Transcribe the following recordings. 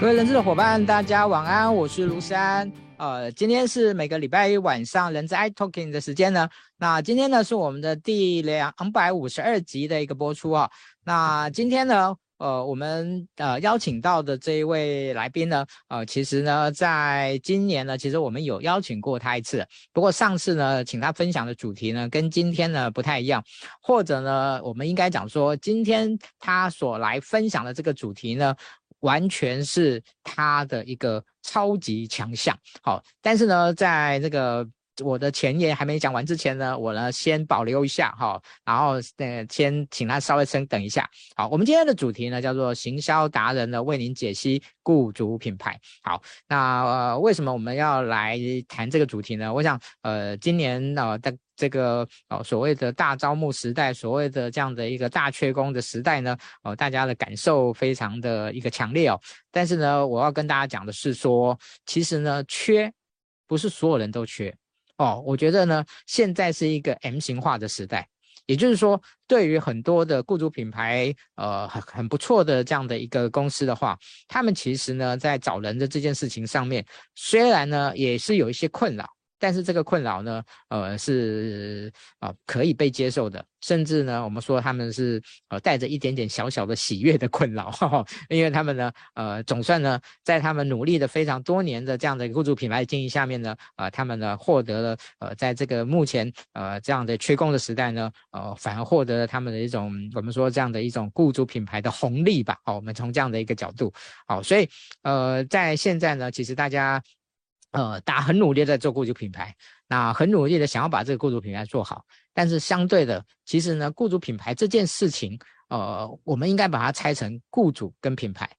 各位人资的伙伴，大家晚安，我是卢山。呃，今天是每个礼拜一晚上人资 i Talking 的时间呢。那今天呢是我们的第两百五十二集的一个播出啊。那今天呢，呃，我们呃邀请到的这一位来宾呢，呃，其实呢，在今年呢，其实我们有邀请过他一次。不过上次呢，请他分享的主题呢，跟今天呢不太一样，或者呢，我们应该讲说，今天他所来分享的这个主题呢。完全是他的一个超级强项，好，但是呢，在这个我的前言还没讲完之前呢，我呢先保留一下哈，然后呃先请他稍微先等一下。好，我们今天的主题呢叫做行销达人呢为您解析雇主品牌。好，那呃为什么我们要来谈这个主题呢？我想呃今年呃的。这个哦，所谓的大招募时代，所谓的这样的一个大缺工的时代呢，哦，大家的感受非常的一个强烈哦。但是呢，我要跟大家讲的是说，其实呢，缺不是所有人都缺哦。我觉得呢，现在是一个 M 型化的时代，也就是说，对于很多的雇主品牌，呃，很很不错的这样的一个公司的话，他们其实呢，在找人的这件事情上面，虽然呢，也是有一些困扰。但是这个困扰呢，呃，是啊、呃、可以被接受的，甚至呢，我们说他们是呃带着一点点小小的喜悦的困扰，呵呵，因为他们呢，呃，总算呢，在他们努力的非常多年的这样的雇主品牌经营下面呢，呃，他们呢获得了呃，在这个目前呃这样的缺工的时代呢，呃，反而获得了他们的一种我们说这样的一种雇主品牌的红利吧。好，我们从这样的一个角度，好，所以呃，在现在呢，其实大家。呃，大家很努力在做雇主品牌，那很努力的想要把这个雇主品牌做好，但是相对的，其实呢，雇主品牌这件事情，呃，我们应该把它拆成雇主跟品牌。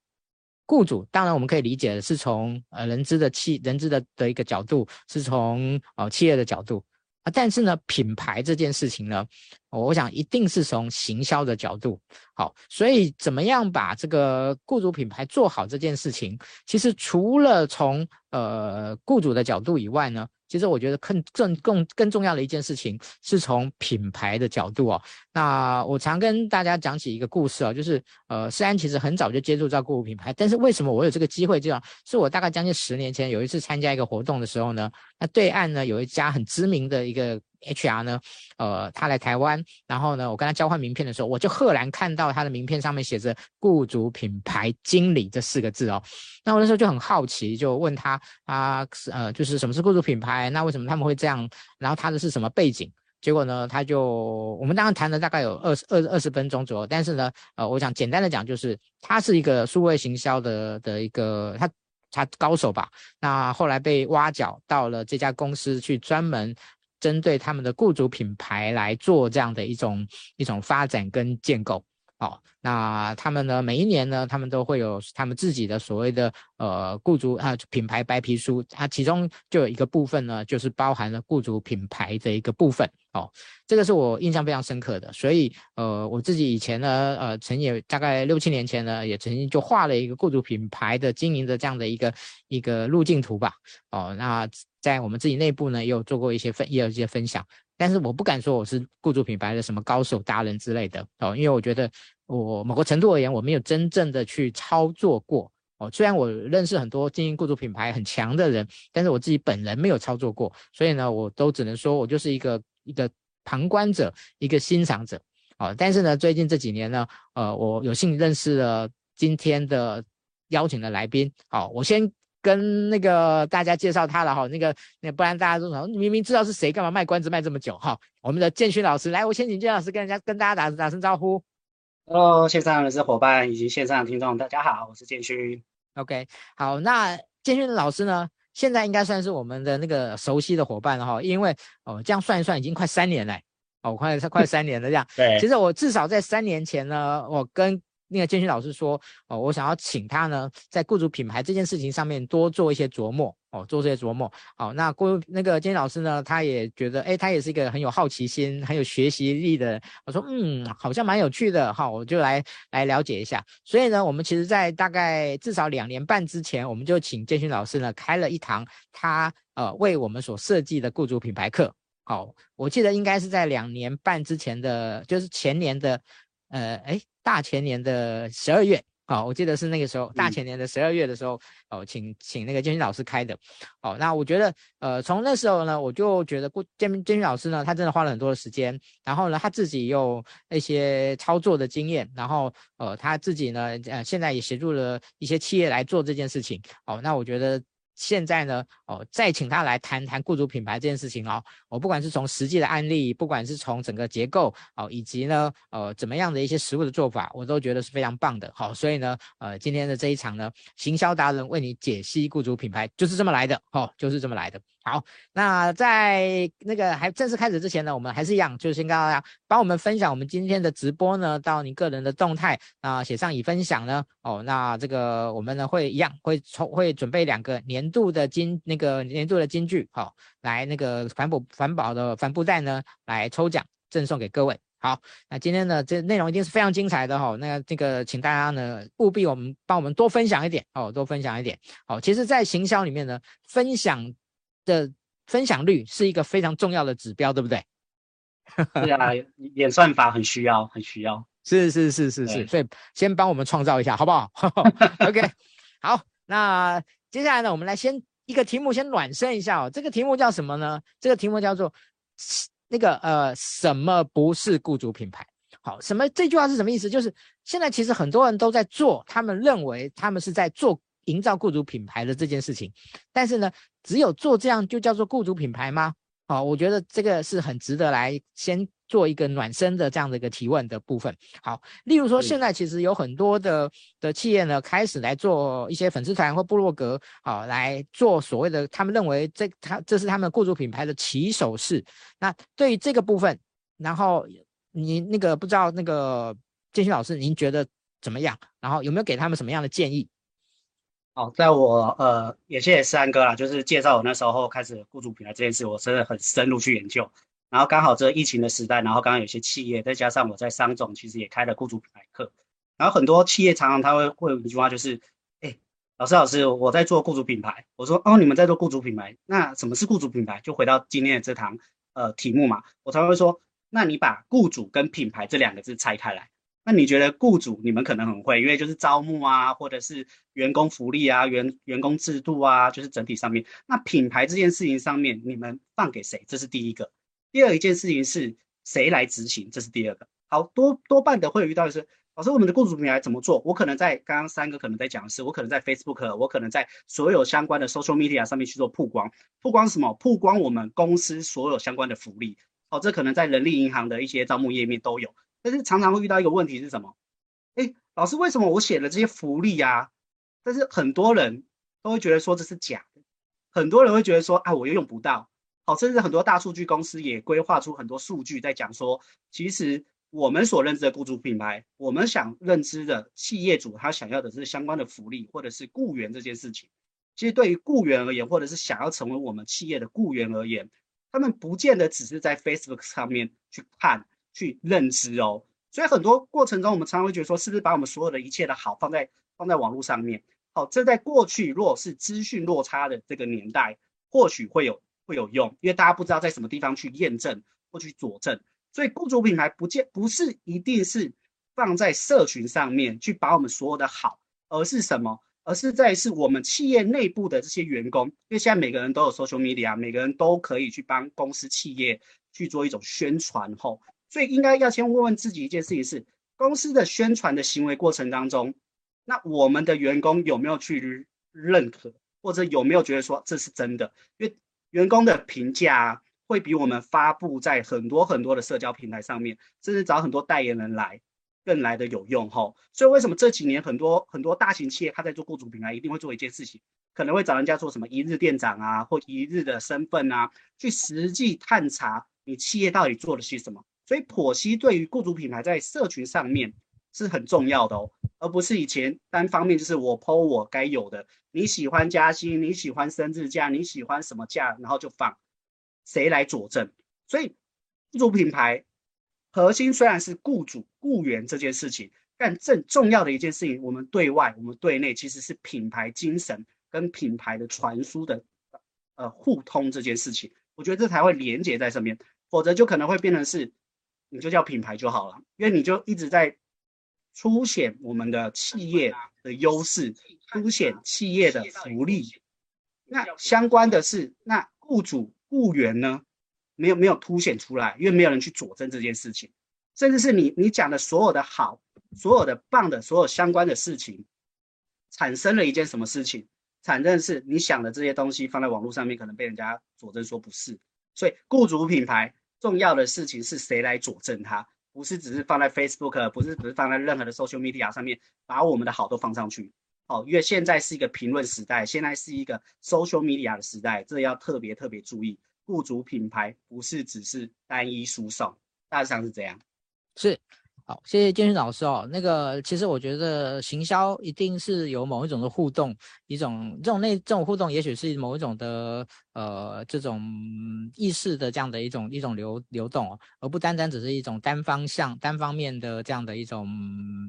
雇主当然我们可以理解的是从呃人资的企人资的的一个角度，是从呃企业的角度啊，但是呢，品牌这件事情呢，我想一定是从行销的角度。好，所以怎么样把这个雇主品牌做好这件事情，其实除了从呃雇主的角度以外呢，其实我觉得更更更更重要的一件事情是从品牌的角度哦。那我常跟大家讲起一个故事哦，就是呃，虽然其实很早就接触到购物品牌，但是为什么我有这个机会？这样是我大概将近十年前有一次参加一个活动的时候呢，那对岸呢有一家很知名的一个。HR 呢，呃，他来台湾，然后呢，我跟他交换名片的时候，我就赫然看到他的名片上面写着“雇主品牌经理”这四个字哦。那我那时候就很好奇，就问他，啊，呃，就是什么是雇主品牌？那为什么他们会这样？然后他的是什么背景？结果呢，他就我们当时谈了大概有二十二二十分钟左右，但是呢，呃，我想简单的讲，就是他是一个数位行销的的一个他他高手吧。那后来被挖角到了这家公司去专门。针对他们的雇主品牌来做这样的一种一种发展跟建构，好，那他们呢，每一年呢，他们都会有他们自己的所谓的呃雇主啊品牌白皮书，它其中就有一个部分呢，就是包含了雇主品牌的一个部分，哦，这个是我印象非常深刻的，所以呃我自己以前呢，呃曾也大概六七年前呢，也曾经就画了一个雇主品牌的经营的这样的一个一个路径图吧，哦，那。在我们自己内部呢，也有做过一些分，也有一些分享，但是我不敢说我是雇主品牌的什么高手达人之类的哦，因为我觉得我某个程度而言，我没有真正的去操作过哦。虽然我认识很多经营雇主品牌很强的人，但是我自己本人没有操作过，所以呢，我都只能说我就是一个一个旁观者，一个欣赏者哦。但是呢，最近这几年呢，呃，我有幸认识了今天的邀请的来宾，好，我先。跟那个大家介绍他了哈，那个那不然大家都说你明明知道是谁，干嘛卖关子卖这么久哈？我们的建勋老师来，我先请建老师跟人家跟大家打打声招呼。Hello，线上的伙伴以及线上的听众，大家好，我是建勋。OK，好，那建勋老师呢，现在应该算是我们的那个熟悉的伙伴了哈，因为哦这样算一算已经快三年了，哦快快三年了这样。对，其实我至少在三年前呢，我跟那个建勋老师说，哦，我想要请他呢，在雇主品牌这件事情上面多做一些琢磨，哦，做这些琢磨。好，那雇那个建勋老师呢，他也觉得，哎，他也是一个很有好奇心、很有学习力的。我说，嗯，好像蛮有趣的，好，我就来来了解一下。所以呢，我们其实在大概至少两年半之前，我们就请建勋老师呢开了一堂他呃为我们所设计的雇主品牌课。好，我记得应该是在两年半之前的，就是前年的。呃，哎，大前年的十二月，哦，我记得是那个时候，大前年的十二月的时候，哦，请请那个建勋老师开的。哦，那我觉得，呃，从那时候呢，我就觉得顾建建勋老师呢，他真的花了很多的时间，然后呢，他自己有一些操作的经验，然后呃，他自己呢，呃，现在也协助了一些企业来做这件事情。哦，那我觉得。现在呢，哦，再请他来谈谈雇主品牌这件事情哦。我、不管是从实际的案例，不管是从整个结构哦，以及呢，呃，怎么样的一些实物的做法，我都觉得是非常棒的。好、哦，所以呢，呃，今天的这一场呢，行销达人为你解析雇主品牌，就是这么来的。哦，就是这么来的。好，那在那个还正式开始之前呢，我们还是一样，就是先跟大家帮我们分享我们今天的直播呢，到你个人的动态啊，写上已分享呢。哦，那这个我们呢会一样会抽会准备两个年度的金那个年度的金句，好、哦，来那个环保环保的帆布袋呢来抽奖赠送给各位。好，那今天呢这内容一定是非常精彩的哈、哦，那这个请大家呢务必我们帮我们多分享一点哦，多分享一点。好、哦，其实，在行销里面呢，分享。的分享率是一个非常重要的指标，对不对？是啊，演算法很需要，很需要。是是是是是，所以先帮我们创造一下，好不好？OK，好，那接下来呢，我们来先一个题目，先暖身一下哦。这个题目叫什么呢？这个题目叫做那个呃，什么不是雇主品牌？好，什么这句话是什么意思？就是现在其实很多人都在做，他们认为他们是在做。营造雇主品牌的这件事情，但是呢，只有做这样就叫做雇主品牌吗？好，我觉得这个是很值得来先做一个暖身的这样的一个提问的部分。好，例如说现在其实有很多的的企业呢，开始来做一些粉丝团或部落格，好，来做所谓的他们认为这他这是他们雇主品牌的起手式。那对于这个部分，然后你那个不知道那个建勋老师您觉得怎么样？然后有没有给他们什么样的建议？好，在我呃，也谢谢三哥啦，就是介绍我那时候开始雇主品牌这件事，我真的很深入去研究。然后刚好这疫情的时代，然后刚刚有些企业，再加上我在商总其实也开了雇主品牌课，然后很多企业常常他会会有一句话就是，哎，老师老师，我在做雇主品牌。我说哦，你们在做雇主品牌，那什么是雇主品牌？就回到今天的这堂呃题目嘛，我常常会说，那你把雇主跟品牌这两个字拆开来。那你觉得雇主你们可能很会，因为就是招募啊，或者是员工福利啊、员员工制度啊，就是整体上面。那品牌这件事情上面，你们放给谁？这是第一个。第二一件事情是谁来执行？这是第二个。好多多半的会遇到的是，老师，我们的雇主品牌怎么做？我可能在刚刚三个可能在讲的是，我可能在 Facebook，我可能在所有相关的 social media 上面去做曝光。曝光什么？曝光我们公司所有相关的福利。哦，这可能在人力银行的一些招募页面都有。但是常常会遇到一个问题是什么？哎，老师，为什么我写的这些福利啊？但是很多人都会觉得说这是假的，很多人会觉得说啊，我又用不到。好，甚至很多大数据公司也规划出很多数据在讲说，其实我们所认知的雇主品牌，我们想认知的企业主他想要的是相关的福利或者是雇员这件事情。其实对于雇员而言，或者是想要成为我们企业的雇员而言，他们不见得只是在 Facebook 上面去看。去认知哦，所以很多过程中，我们常常会觉得说，是不是把我们所有的一切的好放在放在网络上面？好，这在过去如果是资讯落差的这个年代，或许会有会有用，因为大家不知道在什么地方去验证或去佐证。所以，雇主品牌不见不是一定是放在社群上面去把我们所有的好，而是什么？而是在是我们企业内部的这些员工，因为现在每个人都有 social media，每个人都可以去帮公司企业去做一种宣传后。所以应该要先问问自己一件事情是：公司的宣传的行为过程当中，那我们的员工有没有去认可，或者有没有觉得说这是真的？因为员工的评价会比我们发布在很多很多的社交平台上面，甚至找很多代言人来更来的有用吼。所以为什么这几年很多很多大型企业他在做雇主品牌，一定会做一件事情，可能会找人家做什么一日店长啊，或一日的身份啊，去实际探查你企业到底做了些什么。所以剖析对于雇主品牌在社群上面是很重要的哦，而不是以前单方面就是我 po 我该有的，你喜欢加薪，你喜欢生日假，你喜欢什么假，然后就放，谁来佐证？所以雇主品牌核心虽然是雇主雇员这件事情，但更重要的一件事情，我们对外我们对内其实是品牌精神跟品牌的传输的呃互通这件事情，我觉得这才会连接在上面，否则就可能会变成是。你就叫品牌就好了，因为你就一直在凸显我们的企业的优势，凸显企业的福利。那相关的是，那雇主雇员呢，没有没有凸显出来，因为没有人去佐证这件事情，甚至是你你讲的所有的好，所有的棒的，所有相关的事情，产生了一件什么事情？产生的是你想的这些东西放在网络上面，可能被人家佐证说不是。所以雇主品牌重要的事情是谁来佐证它？不是只是放在 Facebook，不是只是放在任何的 social media 上面，把我们的好都放上去。好，因为现在是一个评论时代，现在是一个 social media 的时代，这要特别特别注意。雇主品牌不是只是单一输送，大致上是这样。是。好，谢谢建勋老师哦。那个，其实我觉得行销一定是有某一种的互动，一种这种那这种互动，也许是某一种的呃这种意识的这样的一种一种流流动哦，而不单单只是一种单方向、单方面的这样的一种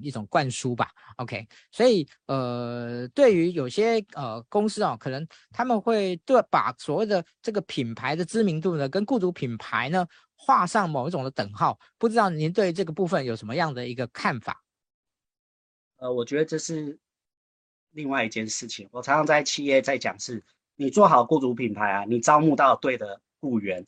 一种灌输吧。OK，所以呃，对于有些呃公司哦，可能他们会对把所谓的这个品牌的知名度呢，跟雇主品牌呢。画上某一种的等号，不知道您对这个部分有什么样的一个看法？呃，我觉得这是另外一件事情。我常常在企业在讲是，你做好雇主品牌啊，你招募到对的雇员，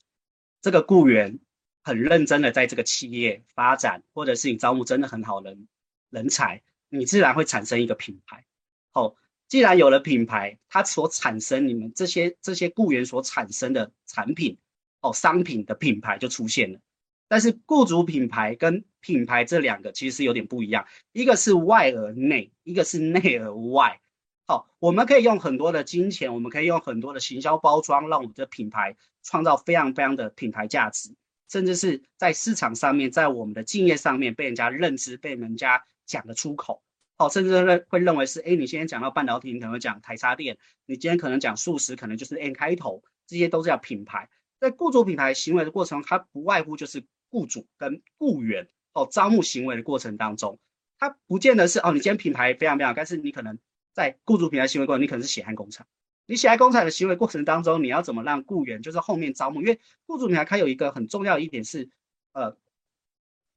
这个雇员很认真的在这个企业发展，或者是你招募真的很好人人才，你自然会产生一个品牌。好，既然有了品牌，它所产生你们这些这些雇员所产生的产品。哦，商品的品牌就出现了，但是雇主品牌跟品牌这两个其实是有点不一样，一个是外而内，一个是内而外。好，我们可以用很多的金钱，我们可以用很多的行销包装，让我们的品牌创造非常非常的品牌价值，甚至是在市场上面，在我们的敬业上面被人家认知，被人家讲得出口。好，甚至认会认为是，哎，你今天讲到半导体，你可能讲台插电，你今天可能讲素食，可能就是 N 开头，这些都是叫品牌。在雇主品牌行为的过程中，它不外乎就是雇主跟雇员哦招募行为的过程当中，它不见得是哦，你今天品牌非常非常，但是你可能在雇主品牌行为过程，你可能是血汗工厂。你血汗工厂的行为过程当中，你要怎么让雇员就是后面招募？因为雇主品牌它有一个很重要的一点是，呃，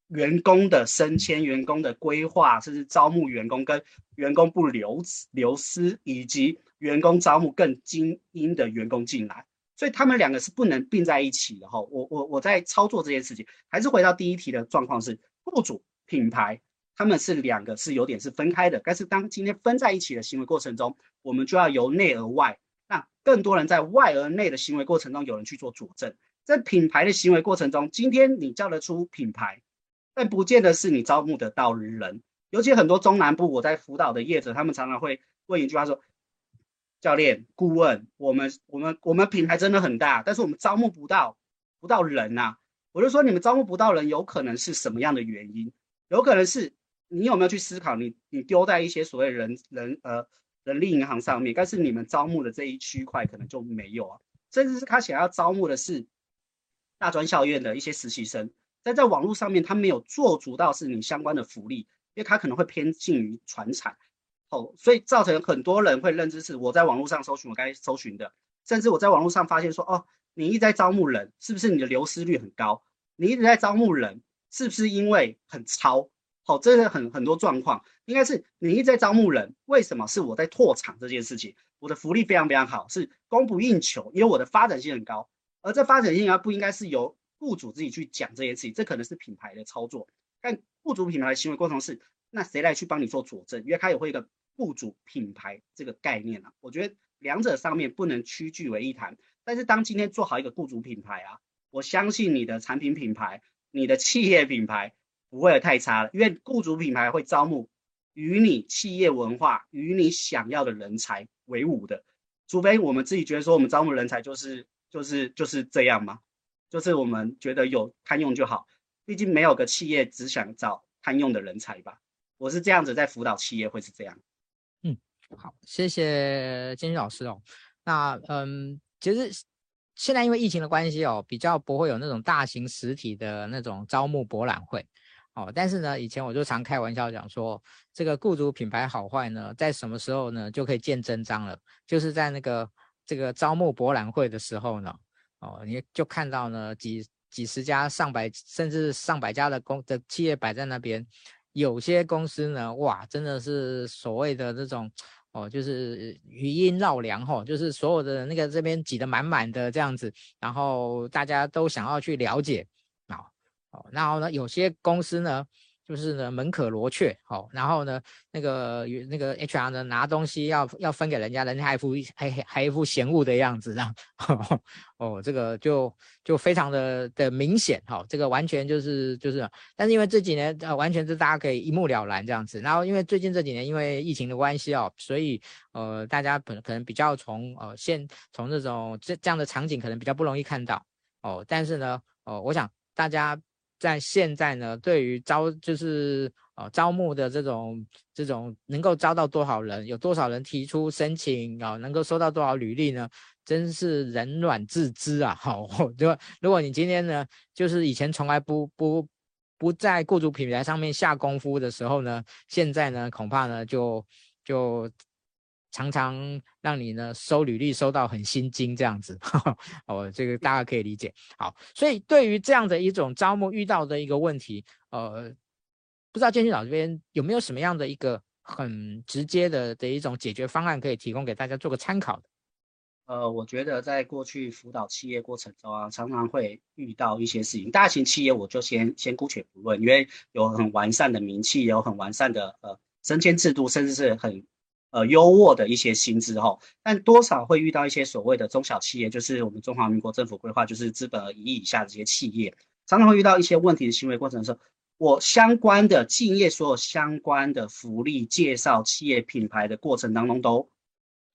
员工的升迁、员工的规划，甚至招募员工跟员工不流流失，以及员工招募更精英的员工进来。所以他们两个是不能并在一起的哈。我我我在操作这件事情，还是回到第一题的状况是，雇主品牌他们是两个是有点是分开的。但是当今天分在一起的行为过程中，我们就要由内而外，让更多人在外而内的行为过程中有人去做佐证。在品牌的行为过程中，今天你叫得出品牌，但不见得是你招募得到人。尤其很多中南部我在辅导的业者，他们常常会问一句话说。教练、顾问，我们、我们、我们品牌真的很大，但是我们招募不到不到人呐、啊。我就说你们招募不到人，有可能是什么样的原因？有可能是你有没有去思考你，你你丢在一些所谓人人呃人力银行上面，但是你们招募的这一区块可能就没有啊。甚至是他想要招募的是大专校院的一些实习生，但在网络上面他没有做足到是你相关的福利，因为他可能会偏近于传产。哦，所以造成很多人会认知是我在网络上搜寻我该搜寻的，甚至我在网络上发现说，哦，你一直在招募人，是不是你的流失率很高？你一直在招募人，是不是因为很超？好，这是很很多状况，应该是你一直在招募人，为什么是我在拓场这件事情？我的福利非常非常好，是供不应求，因为我的发展性很高，而这发展性啊不应该是由雇主自己去讲这件事情，这可能是品牌的操作，但雇主品牌的行为过程是。那谁来去帮你做佐证？因为它也会一个雇主品牌这个概念啊，我觉得两者上面不能屈句为一谈。但是当今天做好一个雇主品牌啊，我相信你的产品品牌、你的企业品牌不会有太差了，因为雇主品牌会招募与你企业文化、与你想要的人才为伍的。除非我们自己觉得说我们招募人才就是就是就是这样嘛，就是我们觉得有堪用就好。毕竟没有个企业只想找堪用的人才吧。我是这样子在辅导企业，会是这样。好，谢谢建勋老师哦。那嗯，其实现在因为疫情的关系哦，比较不会有那种大型实体的那种招募博览会哦。但是呢，以前我就常开玩笑讲说，这个雇主品牌好坏呢，在什么时候呢就可以见真章了？就是在那个这个招募博览会的时候呢，哦，你就看到呢几几十家、上百甚至上百家的公的企业摆在那边。有些公司呢，哇，真的是所谓的这种哦，就是余音绕梁哦，就是所有的那个这边挤得满满的这样子，然后大家都想要去了解啊，哦，然后呢，有些公司呢。就是呢，门可罗雀，好，然后呢，那个那个 HR 呢，拿东西要要分给人家，人家还一副还还一副嫌恶的样子，这样，哦，这个就就非常的的明显，哈，这个完全就是就是，但是因为这几年呃，完全是大家可以一目了然这样子，然后因为最近这几年因为疫情的关系哦，所以呃，大家可能可能比较从呃现从这种这这样的场景可能比较不容易看到，哦，但是呢，哦，我想大家。在现在呢，对于招就是呃招募的这种这种能够招到多少人，有多少人提出申请啊，能够收到多少履历呢？真是人卵自知啊！好，就如果你今天呢，就是以前从来不不不在雇主品牌上面下功夫的时候呢，现在呢恐怕呢就就。常常让你呢收履历收到很心惊这样子，呵 呵哦，这个大家可以理解。好，所以对于这样的一种招募遇到的一个问题，呃，不知道建勋老师这边有没有什么样的一个很直接的的一种解决方案可以提供给大家做个参考的？呃，我觉得在过去辅导企业过程中啊，常常会遇到一些事情。大型企业我就先先姑且不论，因为有很完善的名气，有很完善的呃升迁制度，甚至是很。呃，优渥的一些薪资哈，但多少会遇到一些所谓的中小企业，就是我们中华民国政府规划，就是资本额一亿以下的这些企业，常常会遇到一些问题的行为过程的时候，我相关的敬业所有相关的福利介绍企业品牌的过程当中都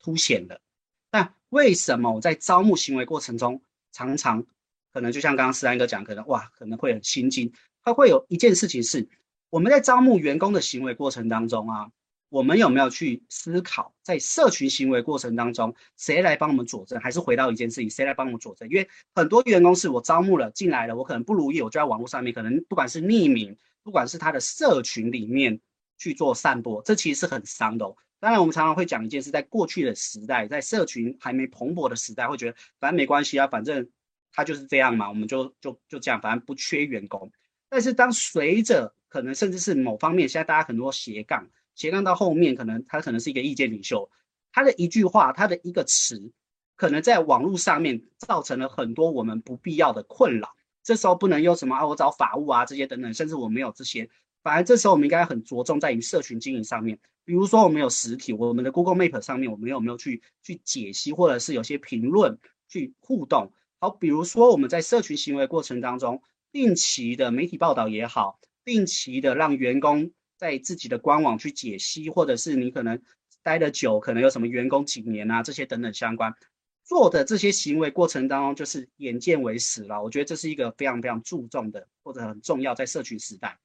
凸显了，但为什么我在招募行为过程中，常常可能就像刚刚思安哥讲，可能哇，可能会很心惊，它会有一件事情是，我们在招募员工的行为过程当中啊。我们有没有去思考，在社群行为过程当中，谁来帮我们佐证？还是回到一件事情，谁来帮我们佐证？因为很多员工是我招募了进来了，我可能不如意，我就在网络上面，可能不管是匿名，不管是他的社群里面去做散播，这其实是很伤的哦。当然，我们常常会讲一件事，在过去的时代，在社群还没蓬勃的时代，会觉得反正没关系啊，反正他就是这样嘛，我们就就就这样，反正不缺员工。但是当随着可能甚至是某方面，现在大家很多斜杠。斜杠到后面，可能他可能是一个意见领袖，他的一句话，他的一个词，可能在网络上面造成了很多我们不必要的困扰。这时候不能用什么啊，我找法务啊这些等等，甚至我没有这些。反而这时候我们应该很着重在于社群经营上面，比如说我们有实体，我们的 Google Map 上面，我们有没有去去解析，或者是有些评论去互动。好，比如说我们在社群行为过程当中，定期的媒体报道也好，定期的让员工。在自己的官网去解析，或者是你可能待得久，可能有什么员工几年啊，这些等等相关做的这些行为过程当中，就是眼见为实了。我觉得这是一个非常非常注重的，或者很重要，在社群时代。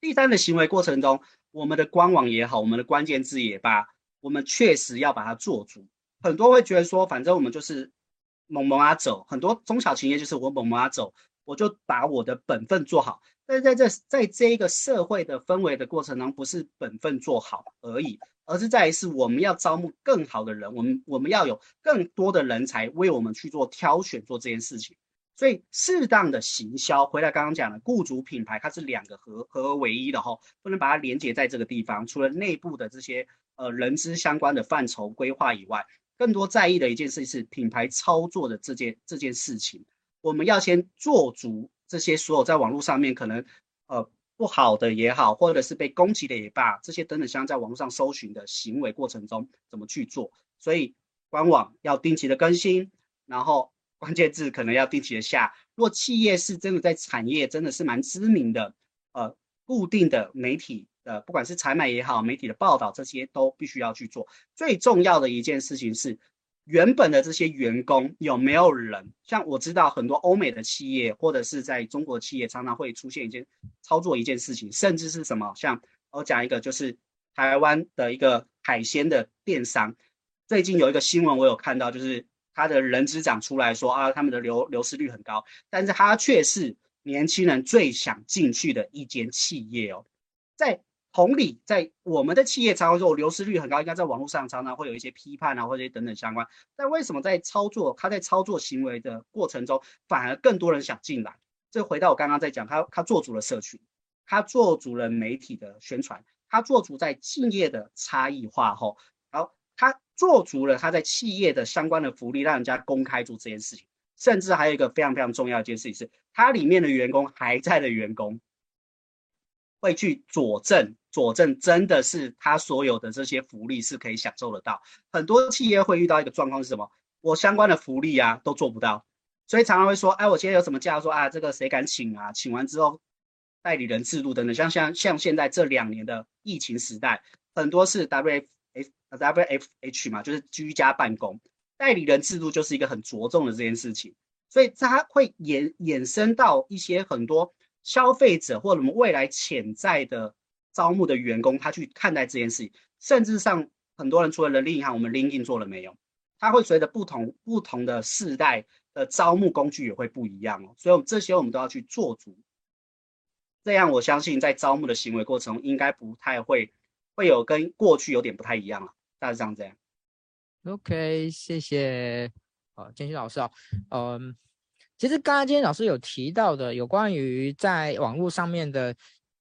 第三的行为过程中，我们的官网也好，我们的关键字也罢，我们确实要把它做足。很多会觉得说，反正我们就是猛猛啊走，很多中小企业就是我猛猛啊走，我就把我的本分做好。但是在这在这一个社会的氛围的过程中，不是本分做好而已，而是在于是我们要招募更好的人，我们我们要有更多的人才为我们去做挑选做这件事情。所以适当的行销，回来刚刚讲的雇主品牌，它是两个合合而为一的哈，不能把它连接在这个地方。除了内部的这些呃人资相关的范畴规划以外，更多在意的一件事是品牌操作的这件这件事情，我们要先做足。这些所有在网络上面可能呃不好的也好，或者是被攻击的也罢，这些等等像在网络上搜寻的行为过程中怎么去做？所以官网要定期的更新，然后关键字可能要定期的下。若企业是真的在产业真的是蛮知名的，呃，固定的媒体的，不管是采买也好，媒体的报道这些都必须要去做。最重要的一件事情是。原本的这些员工有没有人？像我知道很多欧美的企业，或者是在中国企业，常常会出现一件操作一件事情，甚至是什么？像我讲一个，就是台湾的一个海鲜的电商，最近有一个新闻我有看到，就是他的人资长出来说啊，他们的流流失率很高，但是他却是年轻人最想进去的一间企业哦，在。同理，在我们的企业常常说流失率很高，应该在网络上常常会有一些批判啊，或者等等相关。但为什么在操作，他在操作行为的过程中，反而更多人想进来？这回到我刚刚在讲，他他做足了社群，他做足了媒体的宣传，他做足在敬业的差异化后，然后他做足了他在企业的相关的福利，让人家公开做这件事情。甚至还有一个非常非常重要的一件事情是，他里面的员工还在的员工会去佐证，佐证真的是他所有的这些福利是可以享受得到。很多企业会遇到一个状况是什么？我相关的福利啊都做不到，所以常常会说，哎，我今天有什么假？说啊，这个谁敢请啊？请完之后，代理人制度等等，像像像现在这两年的疫情时代，很多是 W F W F H 嘛，就是居家办公。代理人制度就是一个很着重的这件事情，所以它会衍衍生到一些很多消费者或者我们未来潜在的招募的员工，他去看待这件事情，甚至上很多人除了人力银行，我们 l i n k i n 做了没有？它会随着不同不同的世代的招募工具也会不一样哦，所以我们这些我们都要去做足，这样我相信在招募的行为过程中应该不太会会有跟过去有点不太一样了，大致上这样。OK，谢谢，好，建鑫老师啊，嗯，其实刚刚今天老师有提到的，有关于在网络上面的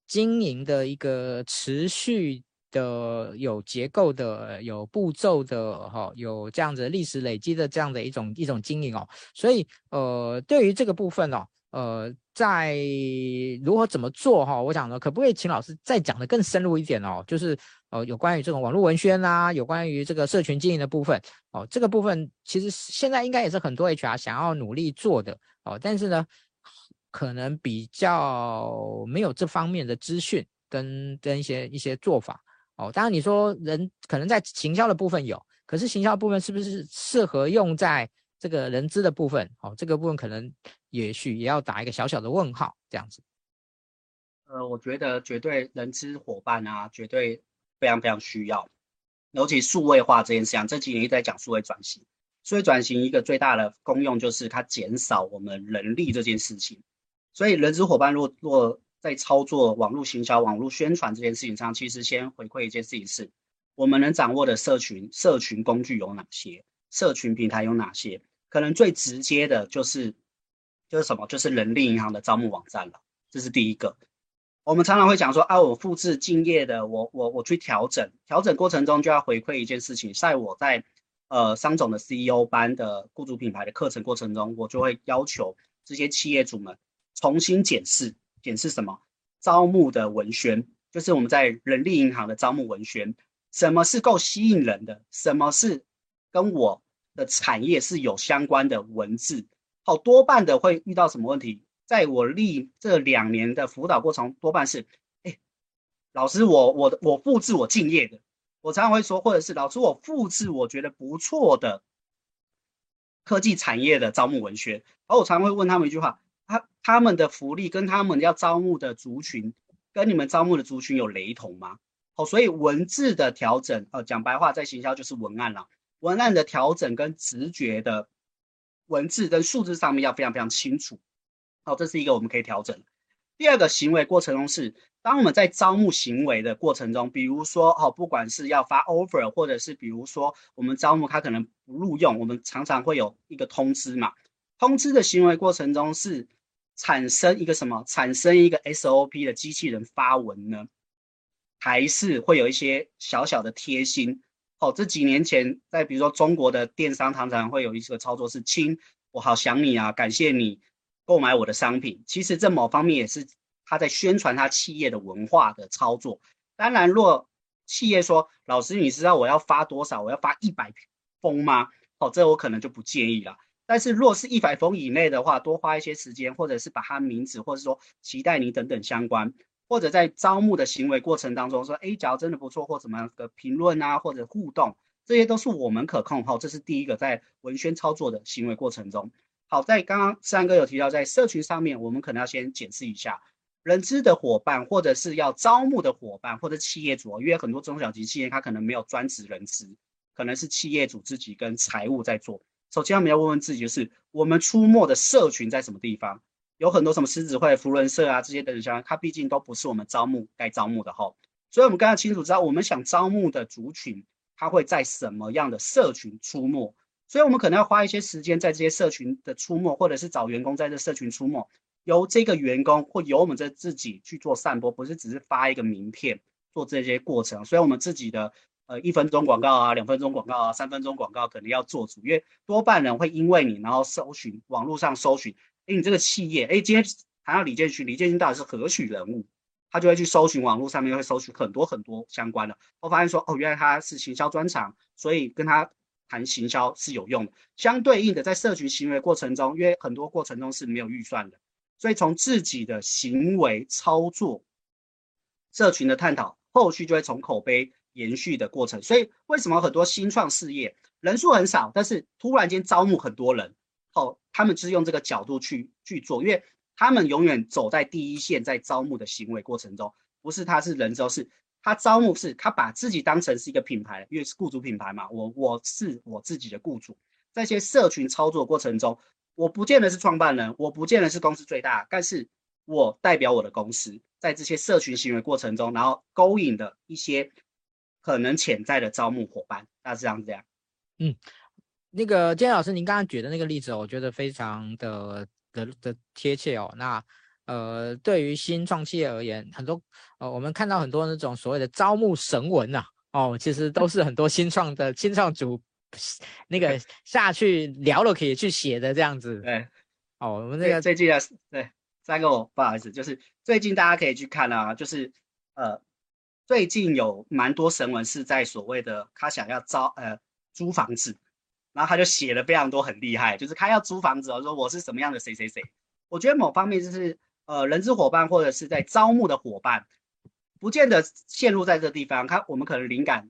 经营的一个持续的、有结构的、有步骤的，哈，有这样子历史累积的这样的一种一种经营哦，所以，呃，对于这个部分哦。呃，在如何怎么做哈？我想呢，可不可以请老师再讲得更深入一点哦？就是呃，有关于这种网络文宣啊，有关于这个社群经营的部分哦。这个部分其实现在应该也是很多 HR 想要努力做的哦，但是呢，可能比较没有这方面的资讯跟跟一些一些做法哦。当然你说人可能在行销的部分有，可是行销部分是不是适合用在这个人资的部分？哦，这个部分可能。也许也要打一个小小的问号，这样子。呃，我觉得绝对人资伙伴啊，绝对非常非常需要。尤其数位化这件事情，这几年一直在讲数位转型。数位转型一个最大的功用就是它减少我们人力这件事情。所以人资伙伴若若在操作网络行销、网络宣传这件事情上，其实先回馈一件事情是：我们能掌握的社群社群工具有哪些？社群平台有哪些？可能最直接的就是。就是什么？就是人力银行的招募网站了，这是第一个。我们常常会讲说啊，我复制竞业的，我我我去调整，调整过程中就要回馈一件事情，在我在呃商总的 CEO 班的雇主品牌的课程过程中，我就会要求这些企业主们重新检视，检视什么？招募的文宣，就是我们在人力银行的招募文宣，什么是够吸引人的？什么是跟我的产业是有相关的文字？好，多半的会遇到什么问题？在我历这两年的辅导过程，多半是，哎，老师我，我我我复制我敬业的，我常常会说，或者是老师我复制我觉得不错的科技产业的招募文宣，而我常常会问他们一句话：他他们的福利跟他们要招募的族群，跟你们招募的族群有雷同吗？好，所以文字的调整，呃，讲白话，在行销就是文案了，文案的调整跟直觉的。文字跟数字上面要非常非常清楚，好，这是一个我们可以调整。第二个行为过程中是，当我们在招募行为的过程中，比如说，哦，不管是要发 offer，或者是比如说我们招募他可能不录用，我们常常会有一个通知嘛。通知的行为过程中是产生一个什么？产生一个 SOP 的机器人发文呢？还是会有一些小小的贴心？哦，这几年前，在比如说中国的电商，常常会有一些操作是“亲，我好想你啊，感谢你购买我的商品”。其实这某方面也是他在宣传他企业的文化的操作。当然，若企业说：“老师，你知道我要发多少？我要发一百封吗？”哦，这我可能就不建议了。但是若是一百封以内的话，多花一些时间，或者是把他名字，或者说期待你等等相关。或者在招募的行为过程当中说，哎，假如真的不错，或怎么样的评论啊，或者互动，这些都是我们可控。好，这是第一个在文宣操作的行为过程中。好，在刚刚三哥有提到，在社群上面，我们可能要先检视一下人资的伙伴，或者是要招募的伙伴，或者企业主，因为很多中小级企业他可能没有专职人资，可能是企业主自己跟财务在做。首先，我们要问问自己，就是我们出没的社群在什么地方？有很多什么狮子会、扶轮社啊这些等等相关，它毕竟都不是我们招募该招募的哈。所以，我们刚刚清楚知道，我们想招募的族群，它会在什么样的社群出没。所以，我们可能要花一些时间在这些社群的出没，或者是找员工在这社群出没，由这个员工或由我们这自己去做散播，不是只是发一个名片做这些过程。所以我们自己的呃一分钟广告啊、两分钟广告啊、三分钟广告可能要做足，因为多半人会因为你然后搜寻网络上搜寻，哎，你这个企业，哎，今天谈到李建勋，李建勋到底是何许人物？他就会去搜寻网络上面会搜寻很多很多相关的，我发现说哦，原来他是行销专长，所以跟他谈行销是有用的。相对应的，在社群行为过程中，因为很多过程中是没有预算的，所以从自己的行为操作、社群的探讨，后续就会从口碑延续的过程。所以为什么很多新创事业人数很少，但是突然间招募很多人，好，他们就是用这个角度去去做，因为。他们永远走在第一线，在招募的行为过程中，不是他是人之后，是他招募，是他把自己当成是一个品牌，因为是雇主品牌嘛。我我是我自己的雇主，在一些社群操作过程中，我不见得是创办人，我不见得是公司最大，但是我代表我的公司，在这些社群行为过程中，然后勾引的一些可能潜在的招募伙伴，那是这样这样。嗯，那个建老师，您刚刚举的那个例子，我觉得非常的。的的贴切哦，那呃，对于新创企业而言，很多呃，我们看到很多那种所谓的招募神文呐、啊，哦，其实都是很多新创的新创主那个 下去聊了可以去写的这样子。对，哦，我们这个最近的对三个，我不好意思，就是最近大家可以去看啊，就是呃，最近有蛮多神文是在所谓的他想要招呃租房子。然后他就写了非常多很厉害，就是他要租房子哦，说我是什么样的谁谁谁。我觉得某方面就是呃，人资伙伴或者是在招募的伙伴，不见得陷入在这个地方。他我们可能灵感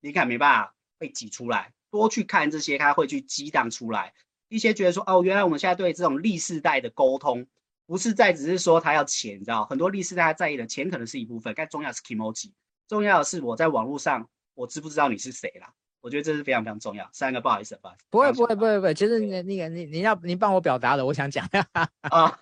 灵感没办法被挤出来，多去看这些，他会去激荡出来一些觉得说哦，原来我们现在对这种历世代的沟通，不是在只是说他要钱，你知道，很多历世代他在意的钱可能是一部分，但重要是 kimoji，重要的是我在网络上我知不知道你是谁啦。我觉得这是非常非常重要。三个不好意思，不好意思，不会不会不会不会。其实你那个你你要你帮我表达的，我想讲。啊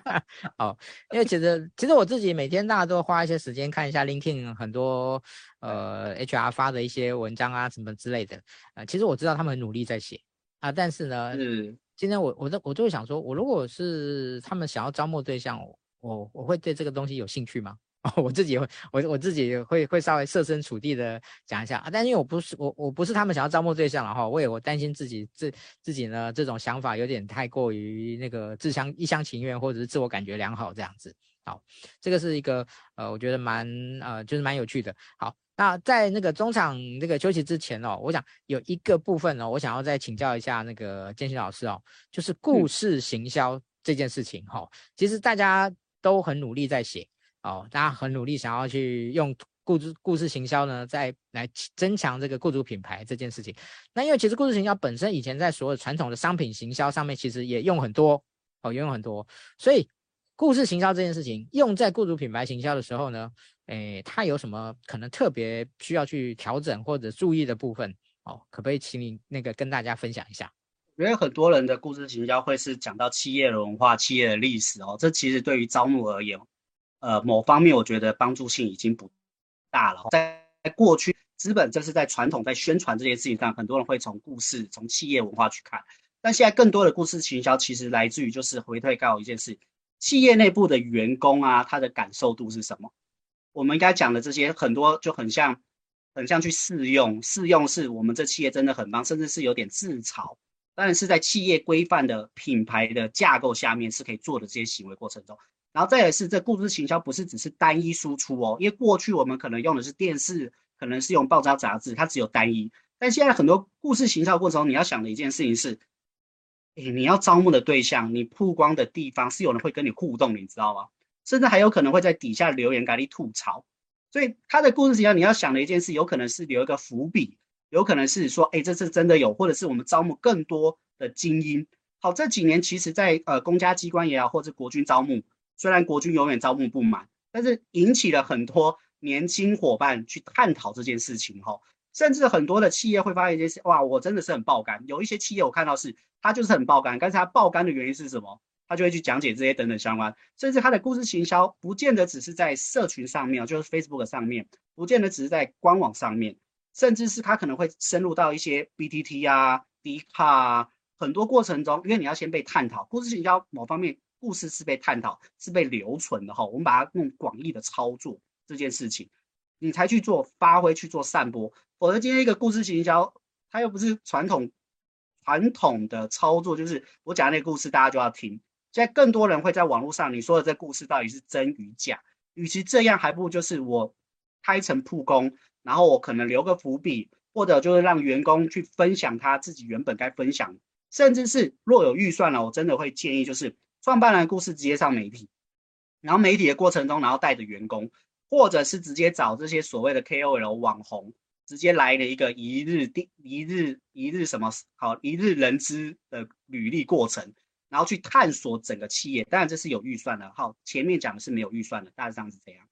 好，因为其实其实我自己每天大家都花一些时间看一下 LinkedIn 很多呃 HR 发的一些文章啊什么之类的。呃，其实我知道他们很努力在写啊，但是呢，是今天我我都我就会想说，我如果是他们想要招募对象，我我会对这个东西有兴趣吗？哦，我自己会，我我自己会会稍微设身处地的讲一下啊，但因为我不是我我不是他们想要招募对象了哈，我也我担心自己自自己呢这种想法有点太过于那个自相一厢情愿或者是自我感觉良好这样子。好，这个是一个呃，我觉得蛮呃就是蛮有趣的。好，那在那个中场那个休息之前哦，我想有一个部分呢，我想要再请教一下那个建新老师哦，就是故事行销这件事情哈，嗯，其实大家都很努力在写。哦，大家很努力想要去用故事故事行销呢，再来增强这个雇主品牌这件事情。那因为其实故事行销本身以前在所有传统的商品行销上面，其实也用很多哦，也用很多。所以故事行销这件事情用在雇主品牌行销的时候呢，诶，它有什么可能特别需要去调整或者注意的部分？哦，可不可以请你那个跟大家分享一下？因为很多人的故事行销会是讲到企业的文化、企业的历史哦，这其实对于招募而言。呃，某方面我觉得帮助性已经不大了。在过去，资本这是在传统在宣传这件事情上，很多人会从故事、从企业文化去看。但现在更多的故事行销其实来自于就是回退告一件事：企业内部的员工啊，他的感受度是什么？我们应该讲的这些很多就很像，很像去试用。试用是我们这企业真的很棒，甚至是有点自嘲。当然是在企业规范的品牌的架构下面是可以做的这些行为过程中。然后再也是这故事行销不是只是单一输出哦，因为过去我们可能用的是电视，可能是用报章杂志，它只有单一。但现在很多故事行销过程中，你要想的一件事情是，诶，你要招募的对象，你曝光的地方是有人会跟你互动，你知道吗？甚至还有可能会在底下留言给你吐槽。所以他的故事行销，你要想的一件事，有可能是留一个伏笔，有可能是说，诶，这次真的有，或者是我们招募更多的精英。好，这几年其实在呃公家机关也好，或者国军招募。虽然国军永远招募不满，但是引起了很多年轻伙伴去探讨这件事情哈，甚至很多的企业会发现一件事，哇，我真的是很爆肝。有一些企业我看到是，他就是很爆肝，但是他爆肝的原因是什么？他就会去讲解这些等等相关，甚至他的故事行销不见得只是在社群上面，就是 Facebook 上面，不见得只是在官网上面，甚至是他可能会深入到一些 BTT 啊、D 卡啊，很多过程中，因为你要先被探讨，故事行销某方面。故事是被探讨、是被留存的哈。我们把它用广义的操作这件事情，你才去做发挥、去做散播。否则今天一个故事行销，它又不是传统传统的操作，就是我讲那个故事，大家就要听。现在更多人会在网络上，你说的这故事到底是真与假？与其这样，还不如就是我开诚布公，然后我可能留个伏笔，或者就是让员工去分享他自己原本该分享，甚至是若有预算了，我真的会建议就是创办人的故事直接上媒体，然后媒体的过程中，然后带着员工，或者是直接找这些所谓的 KOL 网红，直接来了一个一日定一日一日什么好一日人知的履历过程。然后去探索整个企业，当然这是有预算的。好，前面讲的是没有预算的，大致上是这样。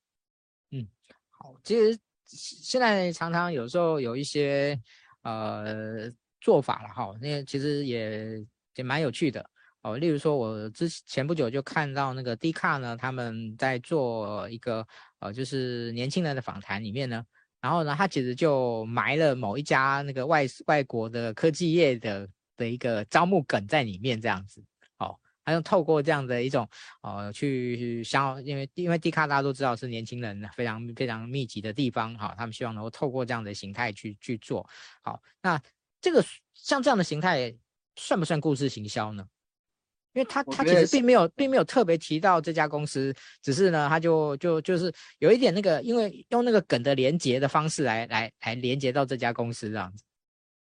嗯，好，其实现在常常有时候有一些呃做法了哈，那其实也也蛮有趣的哦。例如说，我之前不久就看到那个 D 卡呢，他们在做一个呃，就是年轻人的访谈里面呢，然后呢，他其实就埋了某一家那个外外国的科技业的的一个招募梗在里面，这样子。还用透过这样的一种，呃，去消，因为因为 D 卡大家都知道是年轻人非常非常密集的地方，哈，他们希望能够透过这样的形态去去做好。那这个像这样的形态算不算故事行销呢？因为他他其实并没有并没有特别提到这家公司，只是呢，他就就就是有一点那个，因为用那个梗的连接的方式来来来连接到这家公司这样子。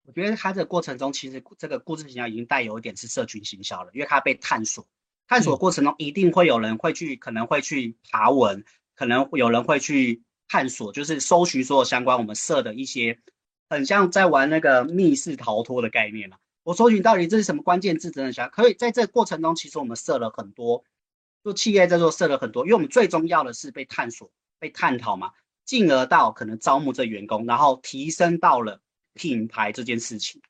我觉得他这个过程中，其实这个故事行销已经带有一点是社群行销了，因为他被探索，探索过程中一定会有人会去，可能会去爬文，可能会有人会去探索，就是搜寻所有相关我们设的一些，很像在玩那个密室逃脱的概念嘛。我搜寻到底这是什么关键字，真的想可以在这个过程中，其实我们设了很多，就企业在做设了很多，因为我们最重要的是被探索、被探讨嘛，进而到可能招募这员工，然后提升到了。品牌这件事情，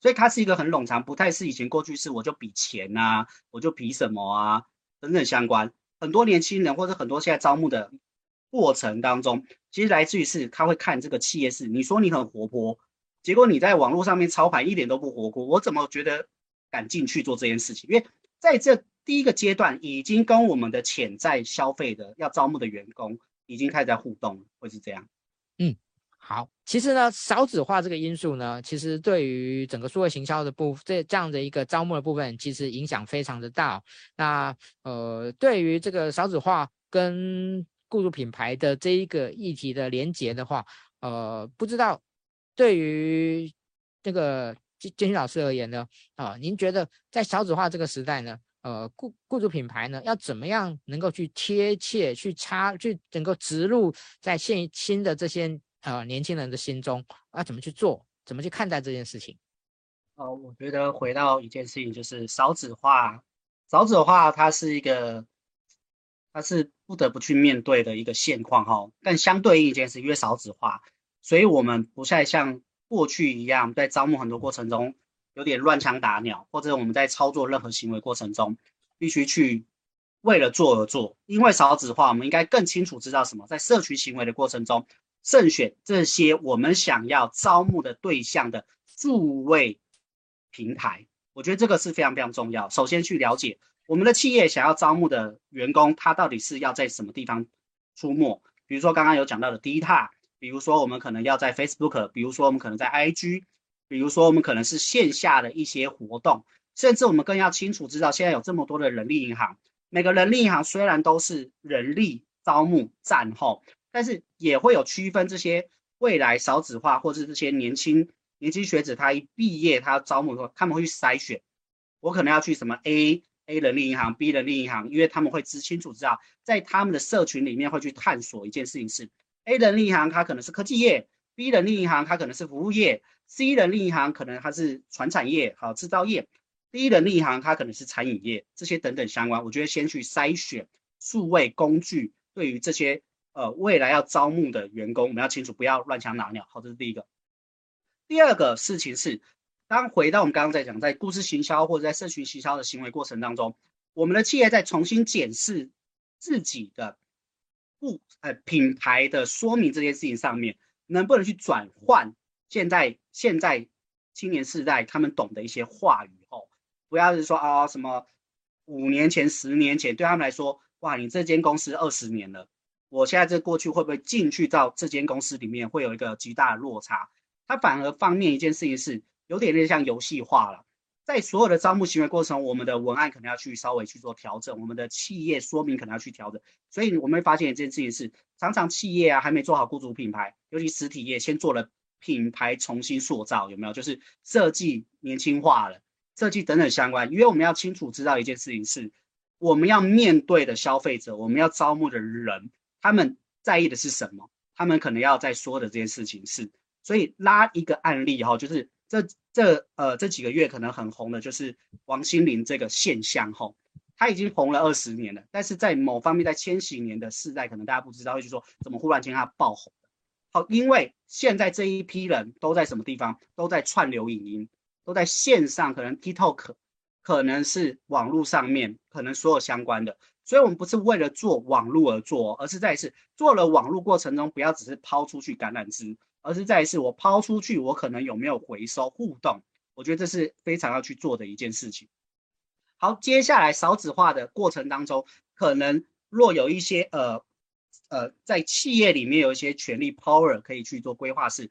所以它是一个很冗长，不太是以前过去式，我就比钱啊，我就比什么啊等等相关。很多年轻人或者很多现在招募的过程当中，其实来自于是他会看这个企业是，你说你很活泼，结果你在网络上面操盘一点都不活泼，我怎么觉得敢进去做这件事情？因为在这第一个阶段，已经跟我们的潜在消费的要招募的员工已经开始在互动了，会是这样。嗯。好，其实呢，少子化这个因素呢，其实对于整个数位行销的部这这样的一个招募的部分，其实影响非常的大。那呃，对于这个少子化跟雇主品牌的这一个议题的连结的话，呃，不知道对于这个建建勋老师而言呢，啊、您觉得在少子化这个时代呢，呃，雇雇主品牌呢，要怎么样能够去贴切去插去能够植入在现新的这些。呃，年轻人的心中要怎么去做，怎么去看待这件事情？哦，我觉得回到一件事情，就是少子化，少子化它是一个，它是不得不去面对的一个现况哈。但相对应一件事，因为少子化，所以我们不再像过去一样，在招募很多过程中有点乱枪打鸟，或者我们在操作任何行为过程中，必须去为了做而做。因为少子化，我们应该更清楚知道什么，在社区行为的过程中。慎选这些我们想要招募的对象的数位平台，我觉得这个是非常非常重要。首先去了解我们的企业想要招募的员工，他到底是要在什么地方出没。比如说刚刚有讲到的 Dcard，比如说我们可能要在 Facebook，比如说我们可能在 IG，比如说我们可能是线下的一些活动，甚至我们更要清楚知道，现在有这么多的人力银行，每个人力银行虽然都是人力招募战后。但是也会有区分这些未来少子化，或是这些年轻年轻学子，他一毕业，他招募的时候，他们会去筛选，我可能要去什么 A A 人力银行，B 人力银行，因为他们会知清楚知道，在他们的社群里面会去探索一件事情是 A 人力银行，它可能是科技业；B 人力银行，它可能是服务业；C 人力银行可能它是传产业，好制造业；D 人力银行它可能是餐饮业，这些等等相关，我觉得先去筛选数位工具对于这些。呃，未来要招募的员工，我们要清楚，不要乱枪打鸟。好，这是第一个。第二个事情是，当回到我们刚刚在讲，在故事行销或者在社群行销的行为过程当中，我们的企业在重新检视自己的不呃品牌的说明这件事情上面，能不能去转换现在现在青年世代他们懂的一些话语哦，不要是说啊什么。五年前、十年前，对他们来说，哇，你这间公司二十年了，我现在这过去会不会进去到这间公司里面会有一个极大的落差？他反而方面一件事情是有点点像游戏化了。在所有的招募行为过程，我们的文案可能要去稍微去做调整，我们的企业说明可能要去调整。所以我们会发现一件事情是，常常企业啊还没做好雇主品牌，尤其实体业先做了品牌重新塑造，有没有？就是设计年轻化了。设计等等相关，因为我们要清楚知道一件事情是，我们要面对的消费者，我们要招募的人，他们在意的是什么？他们可能要在说的这件事情是，所以拉一个案例哈，就是这这呃这几个月可能很红的，就是王心凌这个现象哈，她已经红了二十年了，但是在某方面，在千禧年的世代，可能大家不知道，会去说怎么忽然间她爆红？好，因为现在这一批人都在什么地方？都在串流影音。都在线上，可能 TikTok，可能是网络上面，可能所有相关的，所以我们不是为了做网络而做，而是在是做了网络过程中，不要只是抛出去橄榄枝，而是在于是我抛出去，我可能有没有回收互动，我觉得这是非常要去做的一件事情。好，接下来少子化的过程当中，可能若有一些呃呃，在企业里面有一些权力 power 可以去做规划是。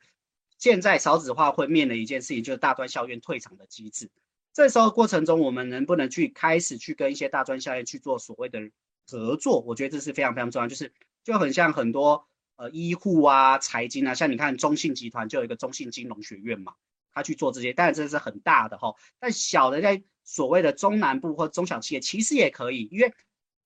现在少子化会面临一件事情，就是大专校院退场的机制。这时候过程中，我们能不能去开始去跟一些大专校院去做所谓的合作？我觉得这是非常非常重要。就是就很像很多呃医护啊、财经啊，像你看中信集团就有一个中信金融学院嘛，他去做这些，当然这是很大的哈。但小的在所谓的中南部或中小企业，其实也可以，因为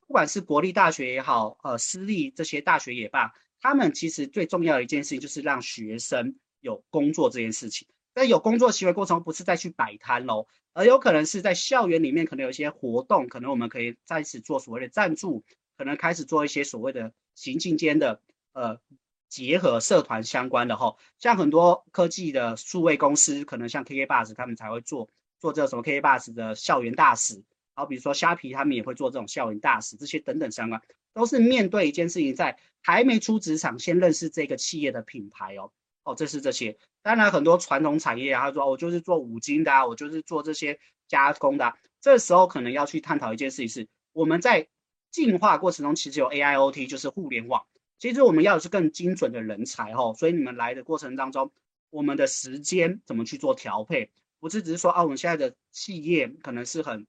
不管是国立大学也好，呃私立这些大学也罢，他们其实最重要的一件事情就是让学生。有工作这件事情，但有工作行为过程不是再去摆摊喽，而有可能是在校园里面可能有一些活动，可能我们可以开始做所谓的赞助，可能开始做一些所谓的行进间的呃结合社团相关的哈，像很多科技的数位公司，可能像 KK Bus 他们才会做做这什么 KK Bus 的校园大使，好，比如说虾皮他们也会做这种校园大使，这些等等相关，都是面对一件事情，在还没出职场先认识这个企业的品牌哦。哦，这是这些。当然，很多传统产业啊，他说我就是做五金的啊，我就是做这些加工的。这时候可能要去探讨一件事情是，我们在进化过程中其实有 AIoT，就是互联网。其实我们要的是更精准的人才哦。所以你们来的过程当中，我们的时间怎么去做调配？不是只是说啊，我们现在的企业可能是很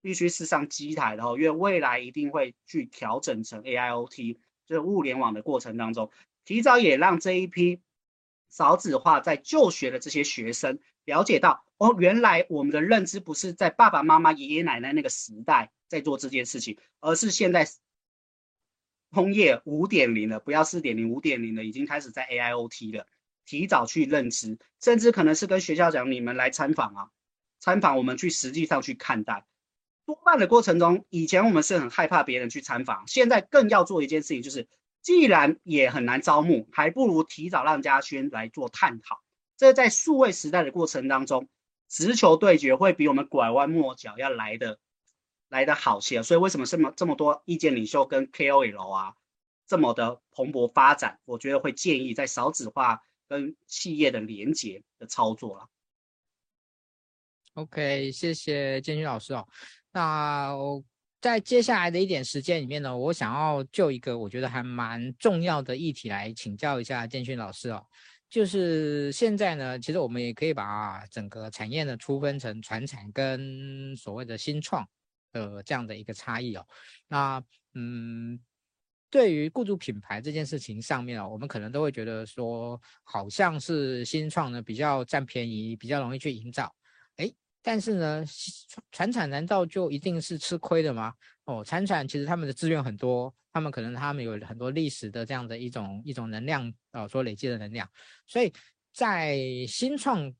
必须是上机台的哦，因为未来一定会去调整成 AIoT，就是物联网的过程当中，提早也让这一批。少子化在就学的这些学生了解到，哦，原来我们的认知不是在爸爸妈妈、爷爷奶奶那个时代在做这件事情，而是现在工业五点零了，不要四点零，五点零了，已经开始在 AIoT 了，提早去认知，甚至可能是跟学校讲，你们来参访啊，参访我们去实际上去看待。多半的过程中，以前我们是很害怕别人去参访，现在更要做一件事情，就是。既然也很难招募，还不如提早让嘉轩来做探讨。这在数位时代的过程当中，直球对决会比我们拐弯抹角要来的来的好些。所以为什么这么这么多意见领袖跟 KOL 啊这么的蓬勃发展？我觉得会建议在少子化跟企业的连接的操作了。OK，谢谢建勋老师哦。那。在接下来的一点时间里面呢，我想要就一个我觉得还蛮重要的议题来请教一下建勋老师哦，就是现在呢，其实我们也可以把整个产业呢粗分成传产跟所谓的新创的这样的一个差异哦。那嗯，对于雇主品牌这件事情上面哦，我们可能都会觉得说，好像是新创呢比较占便宜，比较容易去营造。哎但是呢，传产难道就一定是吃亏的吗？哦，传产其实他们的资源很多，他们可能他们有很多历史的这样的一种一种能量啊，所累积的能量。所以在新创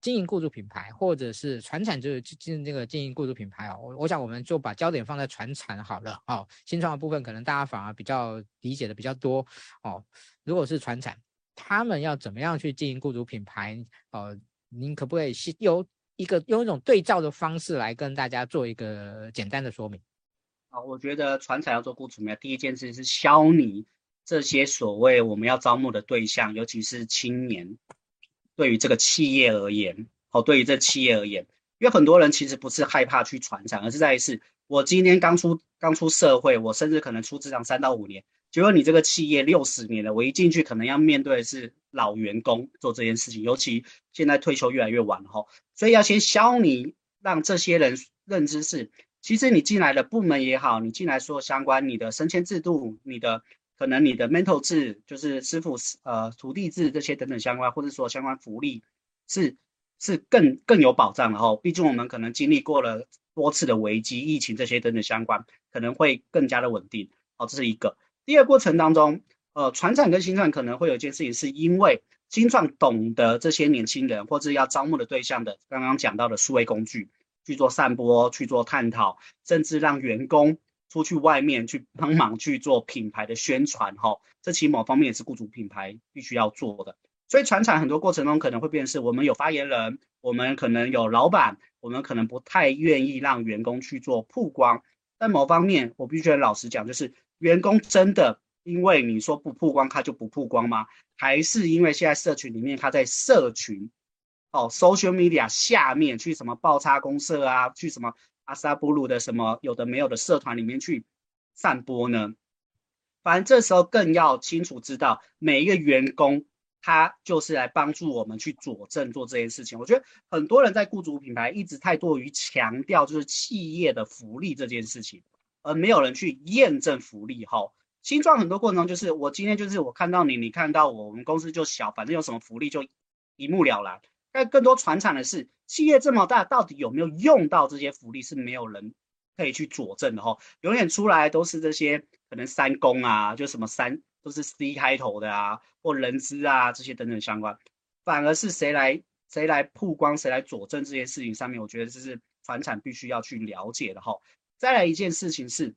经营雇主品牌，或者是传产就是经这个经营雇主品牌哦，我我想我们就把焦点放在传产好了哦。新创的部分可能大家反而比较理解的比较多哦。如果是传产，他们要怎么样去经营雇主品牌？哦，您可不可以有？一个用一种对照的方式来跟大家做一个简单的说明。好，我觉得传产要做雇主品牌，第一件事是消弭这些所谓我们要招募的对象，尤其是青年。对于这个企业而言，哦，对于这企业而言，因为很多人其实不是害怕去传产，而是在于是我今天刚出刚出社会，我甚至可能出职场三到五年，结果你这个企业六十年了，我一进去可能要面对的是老员工做这件事情，尤其现在退休越来越晚哈，所以要先消弭，让这些人认知是，其实你进来的部门也好，你进来说相关你的升迁制度，你的可能你的 mental 制，就是师傅呃徒弟制这些等等相关，或者说相关福利是是更更有保障的哈，毕竟我们可能经历过了。多次的危机、疫情这些等等相关，可能会更加的稳定。好，这是一个。第二过程当中，呃，船产跟新创可能会有一件事情，是因为新创懂得这些年轻人或者要招募的对象的，刚刚讲到的数位工具去做散播、去做探讨，甚至让员工出去外面去帮忙去做品牌的宣传。哈，这其某方面也是雇主品牌必须要做的。所以传产很多过程中可能会变成是我们有发言人，我们可能有老板，我们可能不太愿意让员工去做曝光。但某方面，我必须老实讲，就是员工真的因为你说不曝光，他就不曝光吗？还是因为现在社群里面他在社群哦，social media 下面去什么爆叉公社啊，去什么阿萨布鲁的什么有的没有的社团里面去散播呢？反正这时候更要清楚知道每一个员工。他就是来帮助我们去佐证做这件事情。我觉得很多人在雇主品牌一直太过于强调就是企业的福利这件事情，而没有人去验证福利。哈，新创很多过程中就是我今天就是我看到你，你看到我，我们公司就小，反正有什么福利就一目了然。但更多传产的是，企业这么大，到底有没有用到这些福利是没有人可以去佐证的。哈，永远出来都是这些可能三公啊，就什么三。都是 C 开头的啊，或人资啊这些等等相关，反而是谁来谁来曝光，谁来佐证这件事情上面，我觉得这是传产必须要去了解的哈。再来一件事情是，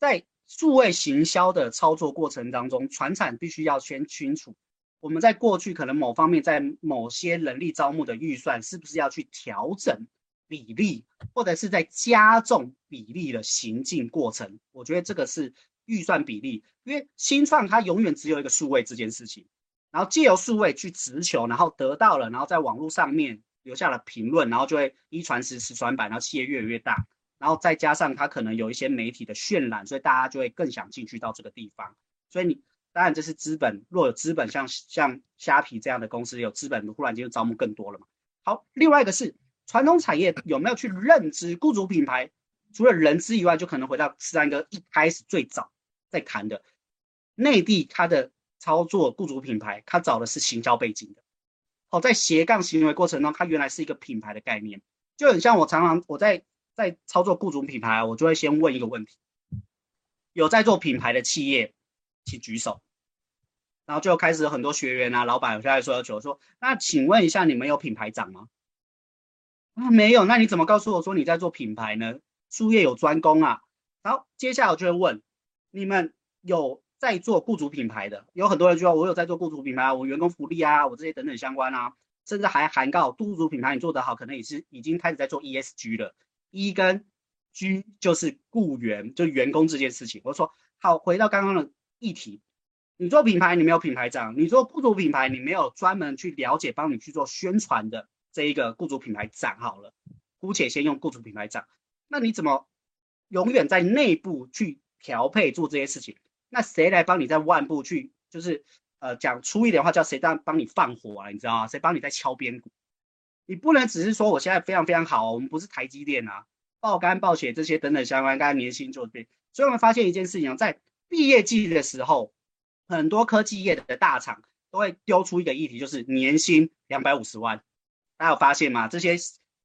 在数位行销的操作过程当中，传产必须要先清楚，我们在过去可能某方面在某些人力招募的预算，是不是要去调整比例，或者是在加重比例的行进过程？我觉得这个是。预算比例，因为新创它永远只有一个数位这件事情，然后借由数位去直球，然后得到了，然后在网络上面留下了评论，然后就会一传十，十传百，然后企业越来越大，然后再加上它可能有一些媒体的渲染，所以大家就会更想进去到这个地方。所以你当然这是资本，若有资本像像虾皮这样的公司有资本，忽然间就招募更多了嘛。好，另外一个是传统产业有没有去认知雇主品牌？除了人资以外，就可能回到十三个一开始最早。在谈的内地，他的操作雇主品牌，他找的是行销背景的。好，在斜杠行为过程中，他原来是一个品牌的概念，就很像我常常我在在操作雇主品牌，我就会先问一个问题：有在做品牌的企业，请举手。然后就开始很多学员啊、老板有在说要求说，那请问一下，你们有品牌长吗？啊，没有。那你怎么告诉我说你在做品牌呢？术业有专攻啊。然后，接下来我就会问。你们有在做雇主品牌的，有很多人就说我有在做雇主品牌啊，我员工福利啊，我这些等等相关啊，甚至还涵盖雇主品牌你做得好，可能也是已经开始在做 ESG 了。E 跟 G 就是雇员，就员工这件事情。我说好，回到刚刚的议题，你做品牌你没有品牌长，你做雇主品牌你没有专门去了解帮你去做宣传的这一个雇主品牌长好了，姑且先用雇主品牌长，那你怎么永远在内部去？调配做这些事情，那谁来帮你在外部去？就是呃讲粗一点的话，叫谁当帮你放火啊？你知道吗？谁帮你在敲边鼓？你不能只是说我现在非常非常好，我们不是台积电啊，爆肝爆血这些等等相关，刚刚年薪就变。所以我们发现一件事情，在毕业季的时候，很多科技业的大厂都会丢出一个议题，就是年薪两百五十万。大家有发现吗？这些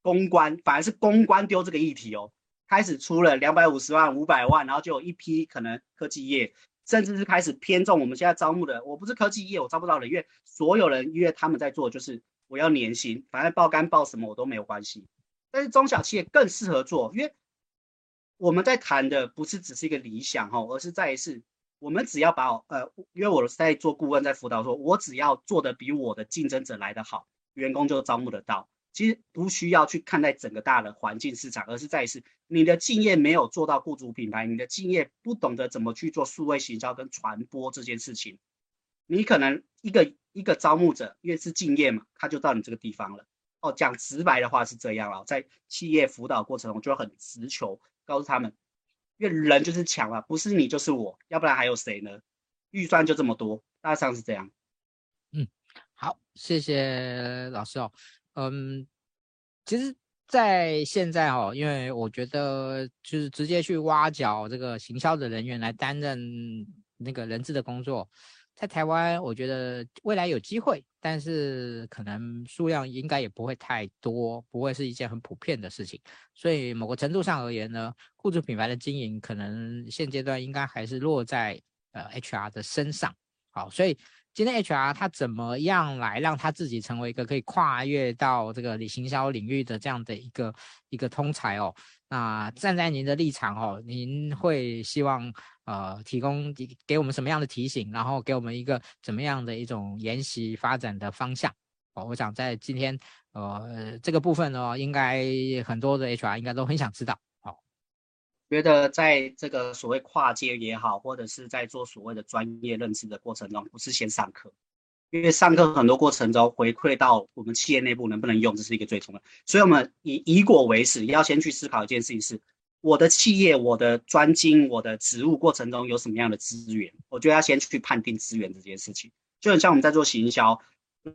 公关反而是公关丢这个议题哦。开始出了两百五十万、五百万，然后就有一批可能科技业，甚至是开始偏重我们现在招募的。我不是科技业，我招不到人，因为所有人因为他们在做，就是我要年薪，反正爆肝爆什么我都没有关系。但是中小企业更适合做，因为我们在谈的不是只是一个理想哈，而是在于是，我们只要把呃，因为我在做顾问，在辅导说，我只要做的比我的竞争者来得好，员工就招募得到。其实不需要去看待整个大的环境市场，而是在于是你的敬业没有做到雇主品牌，你的敬业不懂得怎么去做数位行销跟传播这件事情，你可能一个一个招募者越是敬业嘛，他就到你这个地方了。哦，讲直白的话是这样啊，在企业辅导过程中就很直球，告诉他们，因为人就是强啊，不是你就是我，要不然还有谁呢？预算就这么多，大致上是这样。嗯，好，谢谢老师哦。嗯，其实，在现在哦，因为我觉得就是直接去挖角这个行销的人员来担任那个人质的工作，在台湾，我觉得未来有机会，但是可能数量应该也不会太多，不会是一件很普遍的事情。所以某个程度上而言呢，雇主品牌的经营可能现阶段应该还是落在呃 HR 的身上。好，所以。今天 HR 他怎么样来让他自己成为一个可以跨越到这个行销领域的这样的一个一个通才哦？那站在您的立场哦，您会希望呃提供给给我们什么样的提醒，然后给我们一个怎么样的一种研习发展的方向哦？我想在今天呃这个部分呢，应该很多的 HR 应该都很想知道。觉得在这个所谓跨界也好，或者是在做所谓的专业认知的过程中，不是先上课，因为上课很多过程中回馈到我们企业内部能不能用，这是一个最重要的。所以，我们以以果为始，要先去思考一件事情是：我的企业、我的专精、我的职务过程中有什么样的资源？我觉得要先去判定资源这件事情，就很像我们在做行销。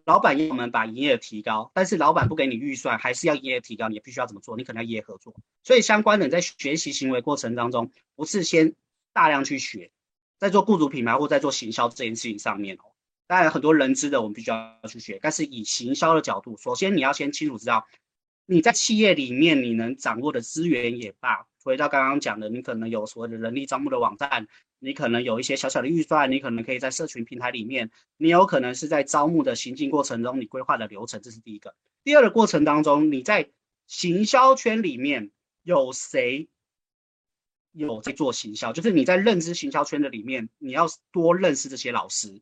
老板要我们把营业额提高，但是老板不给你预算，还是要营业额提高，你必须要怎么做？你可能要营业合作。所以相关的在学习行为过程当中，不是先大量去学，在做雇主品牌或在做行销这件事情上面哦。当然很多人资的我们必须要去学，但是以行销的角度，首先你要先清楚知道你在企业里面你能掌握的资源也罢。回到刚刚讲的，你可能有所谓的人力招募的网站，你可能有一些小小的预算，你可能可以在社群平台里面，你有可能是在招募的行进过程中，你规划的流程，这是第一个。第二个过程当中，你在行销圈里面有谁有在做行销？就是你在认知行销圈的里面，你要多认识这些老师，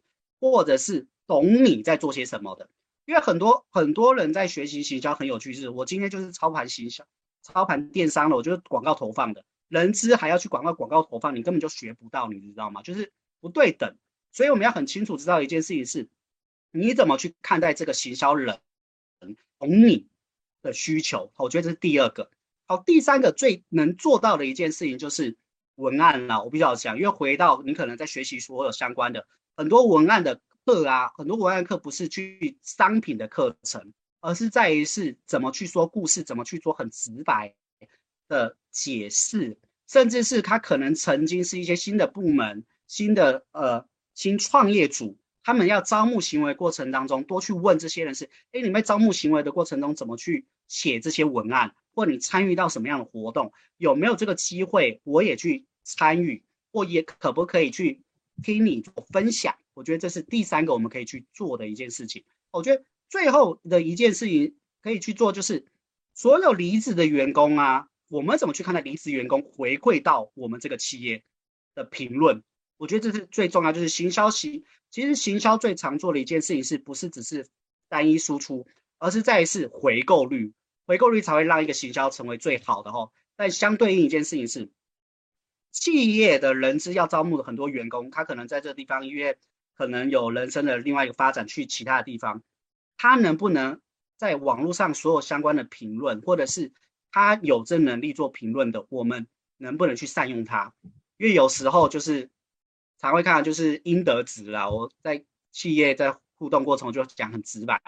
或者是懂你在做些什么的。因为很多很多人在学习行销很有趣，是我今天就是操盘行销。操盘电商的，我就是广告投放的，人资还要去广告广告投放，你根本就学不到，你知道吗？就是不对等，所以我们要很清楚知道一件事情是，你怎么去看待这个行销人懂你的需求？我觉得这是第二个。好，第三个最能做到的一件事情就是文案啦。我比较想，因为回到你可能在学习所有相关的很多文案的课啊，很多文案课不是去商品的课程。而是在于是怎么去说故事，怎么去做很直白的解释，甚至是他可能曾经是一些新的部门、新的呃新创业组，他们要招募行为过程当中，多去问这些人是：哎，你们招募行为的过程中怎么去写这些文案，或你参与到什么样的活动，有没有这个机会我也去参与，或也可不可以去听你做分享？我觉得这是第三个我们可以去做的一件事情。我觉得。最后的一件事情可以去做，就是所有离职的员工啊，我们怎么去看待离职员工回馈到我们这个企业的评论？我觉得这是最重要，就是行销行，其实行销最常做的一件事情，是不是只是单一输出，而是在于是回购率，回购率才会让一个行销成为最好的哈。但相对应一件事情是，企业的人资要招募的很多员工，他可能在这地方，因为可能有人生的另外一个发展，去其他的地方。他能不能在网络上所有相关的评论，或者是他有这能力做评论的，我们能不能去善用他？因为有时候就是常会看到就是应得值啦。我在企业在互动过程就讲很直白，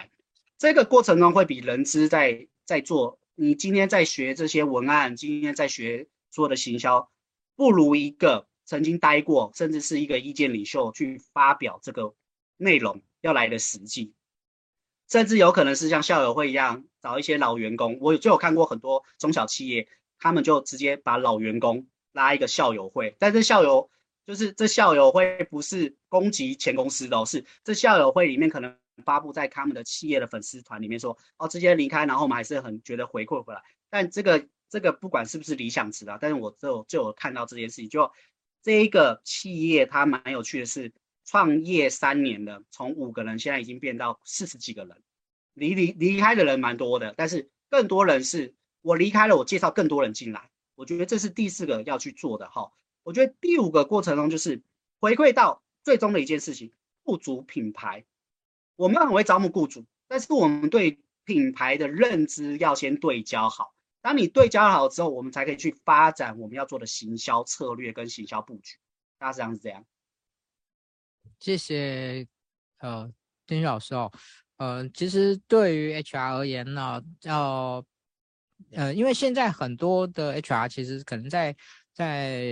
这个过程中会比人资在在做。你今天在学这些文案，今天在学做的行销，不如一个曾经待过，甚至是一个意见领袖去发表这个内容要来的实际。甚至有可能是像校友会一样，找一些老员工。我就有看过很多中小企业，他们就直接把老员工拉一个校友会。但是校友就是这校友会不是攻击前公司的，是这校友会里面可能发布在他们的企业的粉丝团里面说，哦，直接离开，然后我们还是很觉得回馈回来。但这个这个不管是不是理想值啊，但是我就就有看到这件事情，就这一个企业它蛮有趣的是。创业三年了，从五个人现在已经变到四十几个人，离离离开的人蛮多的，但是更多人是我离开了，我介绍更多人进来，我觉得这是第四个要去做的哈。我觉得第五个过程中就是回馈到最终的一件事情，雇主品牌，我们很会招募雇主，但是我们对品牌的认知要先对焦好。当你对焦好之后，我们才可以去发展我们要做的行销策略跟行销布局。大致上是这样。谢谢，呃，建勋老师哦。呃，其实对于 HR 而言呢，要呃，因为现在很多的 HR 其实可能在在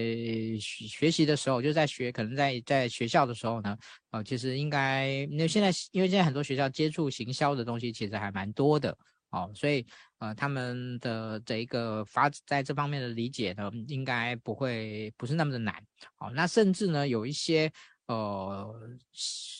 学习的时候，就在学，可能在在学校的时候呢，呃，其实应该，因为现在因为现在很多学校接触行销的东西其实还蛮多的，哦，所以呃，他们的这一个发在这方面的理解呢，应该不会不是那么的难，好，哦，那甚至呢，有一些呃，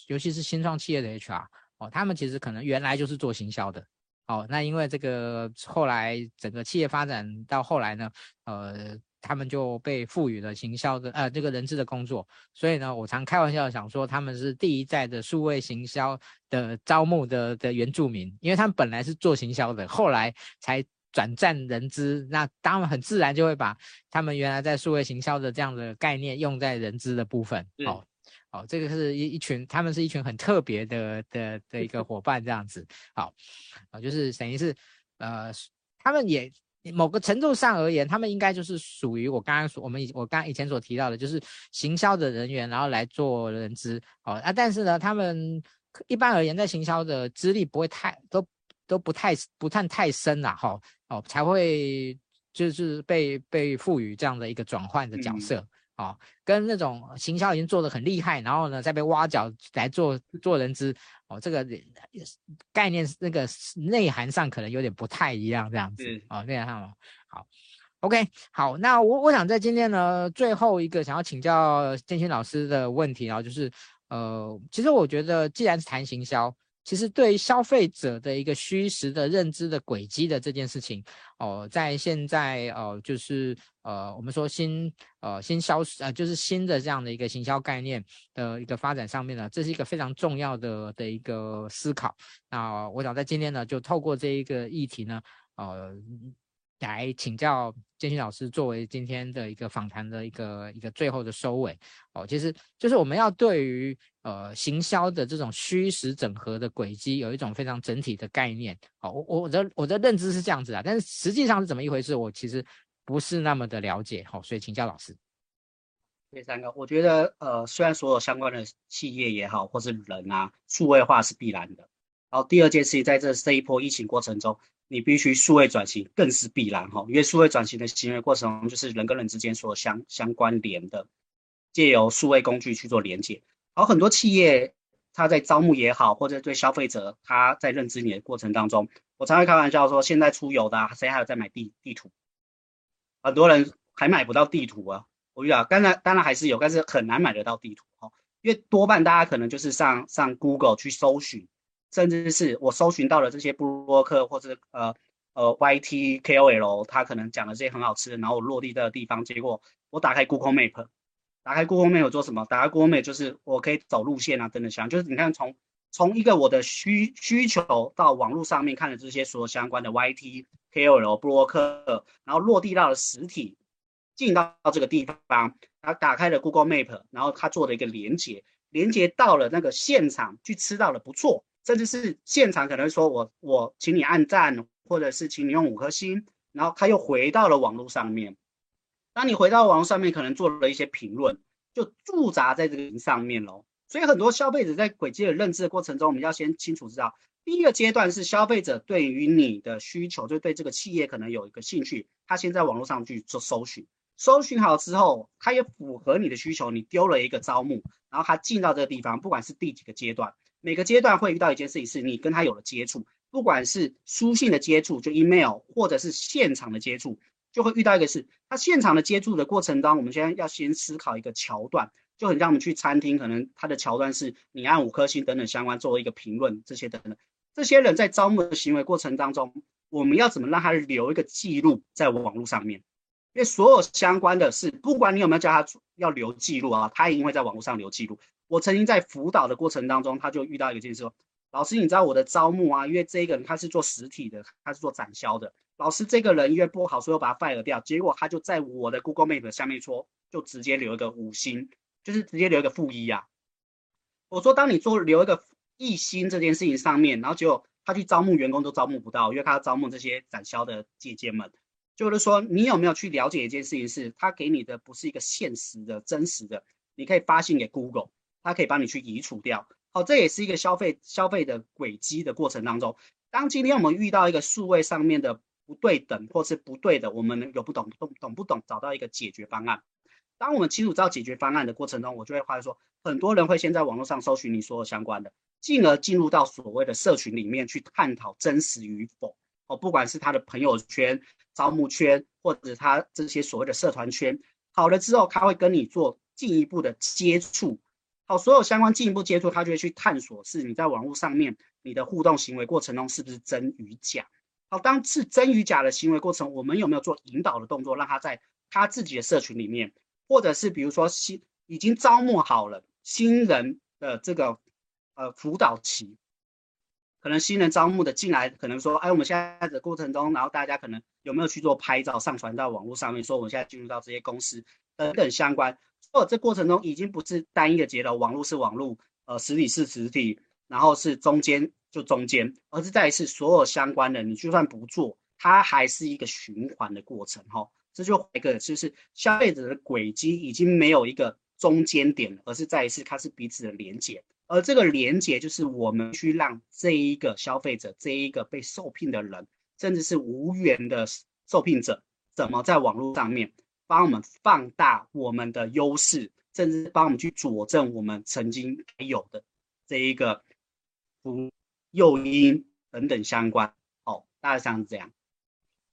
尤其是新创企业的 HR。哦，他们其实可能原来就是做行销的，哦，那因为这个后来整个企业发展到后来呢，呃，他们就被赋予了行销的呃这个人资的工作，所以呢，我常开玩笑想说他们是第一代的数位行销的招募的的原住民，因为他们本来是做行销的，后来才转战人资，那当然很自然就会把他们原来在数位行销的这样的概念用在人资的部分，哦。哦，这个是一一群，他们是一群很特别的的的一个 伙伴，这样子。好，啊，就是等于是，呃，他们也某个程度上而言，他们应该就是属于我刚刚所我们以我刚刚以前所提到的，就是行销的人员，然后来做人资。哦，啊，但是呢，他们一般而言，在行销的资历不会太都都不太不太太深了，哈，哦，才会就是被被赋予这样的一个转换的角色。嗯哦，跟那种行销已经做的很厉害，然后呢再被挖角来做做人资，哦，这个概念那个内涵上可能有点不太一样，这样子。嗯、哦，内涵上好，OK，好，那我我想在今天呢最后一个想要请教建勋老师的问题，然后就是，呃，其实我觉得既然是谈行销。其实对于消费者的一个虚实的认知的轨迹的这件事情，哦，在现在哦，就是呃，我们说新呃新销呃，就是新的这样的一个行销概念的一个发展上面呢，这是一个非常重要的的一个思考。那我想在今天呢，就透过这一个议题呢，呃。来请教建勋老师，作为今天的一个访谈的一个一个最后的收尾哦，其实就是我们要对于呃行销的这种虚实整合的轨迹有一种非常整体的概念哦，我我的我的认知是这样子啊，但是实际上是怎么一回事，我其实不是那么的了解，好，所以请教老师。第三个，我觉得呃，虽然所有相关的企业也好，或是人啊，数位化是必然的。然后第二件事情，在这这一波疫情过程中。你必须数位转型更是必然哈，因为数位转型的行为过程，就是人跟人之间所相相关联的，借由数位工具去做连接。而很多企业，他在招募也好，或者对消费者他在认知你的过程当中，我常会开玩笑说，现在出游的谁还有在买地地图？很多人还买不到地图啊！我遇到，当然当然还是有，但是很难买得到地图哈，因为多半大家可能就是上上 Google 去搜寻。甚至是我搜寻到了这些布洛克或者呃呃 YT KOL，他可能讲的这些很好吃的，然后我落地的地方，结果我打开 Google Map，打开 Google Map 做什么？打开 Google Map 就是我可以走路线啊，等等像，就是你看从从一个我的需需求到网络上面看的这些所有相关的 YT KOL 布洛克，然后落地到了实体，进到这个地方，他打开了 Google Map，然后他做了一个连接，连接到了那个现场去吃到了不错。甚至是现场可能说我我请你按赞，或者是请你用五颗星，然后他又回到了网络上面。当你回到网络上面，可能做了一些评论，就驻扎在这个上面喽。所以很多消费者在轨迹的认知的过程中，我们要先清楚知道，第一个阶段是消费者对于你的需求，就对这个企业可能有一个兴趣，他先在网络上去做搜寻，搜寻好之后，他也符合你的需求，你丢了一个招募，然后他进到这个地方，不管是第几个阶段。每个阶段会遇到一件事情，是你跟他有了接触，不管是书信的接触，就 email，或者是现场的接触，就会遇到一个是，他现场的接触的过程当中，我们现在要先思考一个桥段，就很像我们去餐厅，可能他的桥段是你按五颗星等等相关作为一个评论，这些等等，这些人在招募的行为过程当中，我们要怎么让他留一个记录在网络上面？因为所有相关的事，不管你有没有叫他要留记录啊，他一定会在网络上留记录。我曾经在辅导的过程当中，他就遇到一个件事说：“老师，你知道我的招募啊？因为这个人他是做实体的，他是做展销的。老师，这个人因为不好，所以我把他 fire 掉。结果他就在我的 Google Map 下面说，就直接留一个五星，就是直接留一个负一啊。我说，当你做留一个一星这件事情上面，然后结果他去招募员工都招募不到，因为他要招募这些展销的姐姐们。就是说你有没有去了解一件事情，是他给你的不是一个现实的、真实的，你可以发信给 Google，它可以帮你去移除掉。好，这也是一个消费消费的轨迹的过程当中，当今天我们遇到一个数位上面的不对等或是不对的，我们有不懂懂懂不懂，找到一个解决方案。当我们清楚知道解决方案的过程中，我就会发现说，很多人会先在网络上搜寻你所有相关的，进而进入到所谓的社群里面去探讨真实与否。哦，不管是他的朋友圈、招募圈，或者他这些所谓的社团圈，好了之后，他会跟你做进一步的接触。好，所有相关进一步接触，他就会去探索是你在网络上面你的互动行为过程中是不是真与假。好，当是真与假的行为过程，我们有没有做引导的动作，让他在他自己的社群里面？或者是比如说新已经招募好了新人的这个呃辅导期，可能新人招募的进来，可能说，哎，我们现在的过程中，然后大家可能有没有去做拍照上传到网络上面，说我们现在进入到这些公司等等相关，或这过程中已经不是单一的节奏，网络是网络，呃，实体是实体，然后是中间就中间，而是再一次所有相关的，你就算不做，它还是一个循环的过程，哈。这就一个就是消费者的轨迹已经没有一个中间点了，而是再一次它是彼此的连接，而这个连接就是我们去让这一个消费者，这一个被受聘的人，甚至是无缘的受聘者，怎么在网络上面帮我们放大我们的优势，甚至帮我们去佐证我们曾经有的这一个不诱因等等相关。哦，大概像是这样。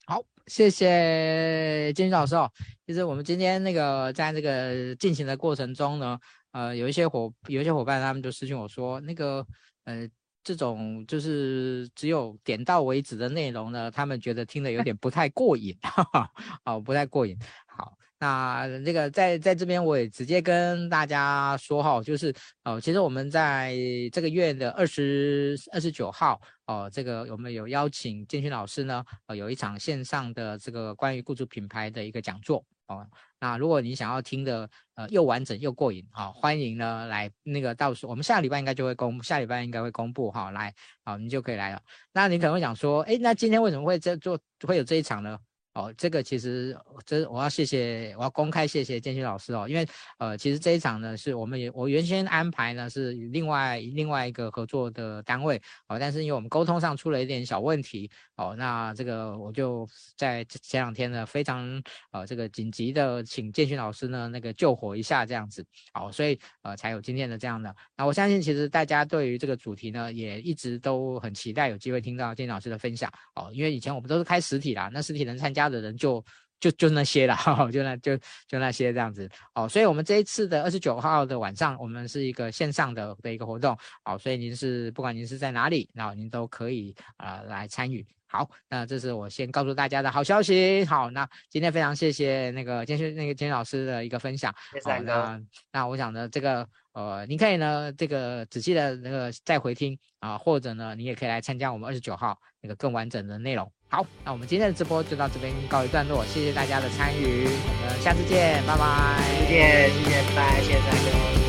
好。谢谢建勋老师哦。其实我们今天那个在这个进行的过程中呢，呃，有一些伙有一些伙伴他们就私信我说，那个呃这种就是只有点到为止的内容呢，他们觉得听得有点不太过瘾，哈哈，哦，不太过瘾。好。那这个在在这边我也直接跟大家说哈，就是哦、其实我们在这个月的二十二十九号哦、这个我们有邀请建勋老师呢，有一场线上的这个关于雇主品牌的一个讲座哦、那如果你想要听的呃又完整又过瘾好、欢迎呢来那个到时候我们下礼拜应该就会公下礼拜应该会公布哈、来好、你就可以来了。那你可能会想说，哎，那今天为什么会这做会有这一场呢？哦，这个其实这我要谢谢，我要公开谢谢建勋老师哦，因为呃，其实这一场呢是我们也我原先安排呢是另外另外一个合作的单位哦，但是因为我们沟通上出了一点小问题哦，那这个我就在前两天呢非常呃这个紧急的请建勋老师呢那个救火一下这样子，哦，所以呃才有今天的这样的。那我相信其实大家对于这个主题呢也一直都很期待有机会听到建勋老师的分享哦，因为以前我们都是开实体啦，那实体能参加。的人就就就那些了，就那就就那些这样子哦，所以我们这一次的二十九号的晚上，我们是一个线上的的一个活动哦，所以您是不管您是在哪里，然后您都可以呃来参与。好，那这是我先告诉大家的好消息。好，那今天非常谢谢那个建勋那个建勋老师的一个分享。谢谢、哦、那那我想呢，这个呃，您可以呢这个仔细的那个再回听啊，或者呢，你也可以来参加我们二十九号那个更完整的内容。好，那我们今天的直播就到这边告一段落，谢谢大家的参与，我们下次见，拜拜。再见，谢谢，拜拜，谢谢三哥。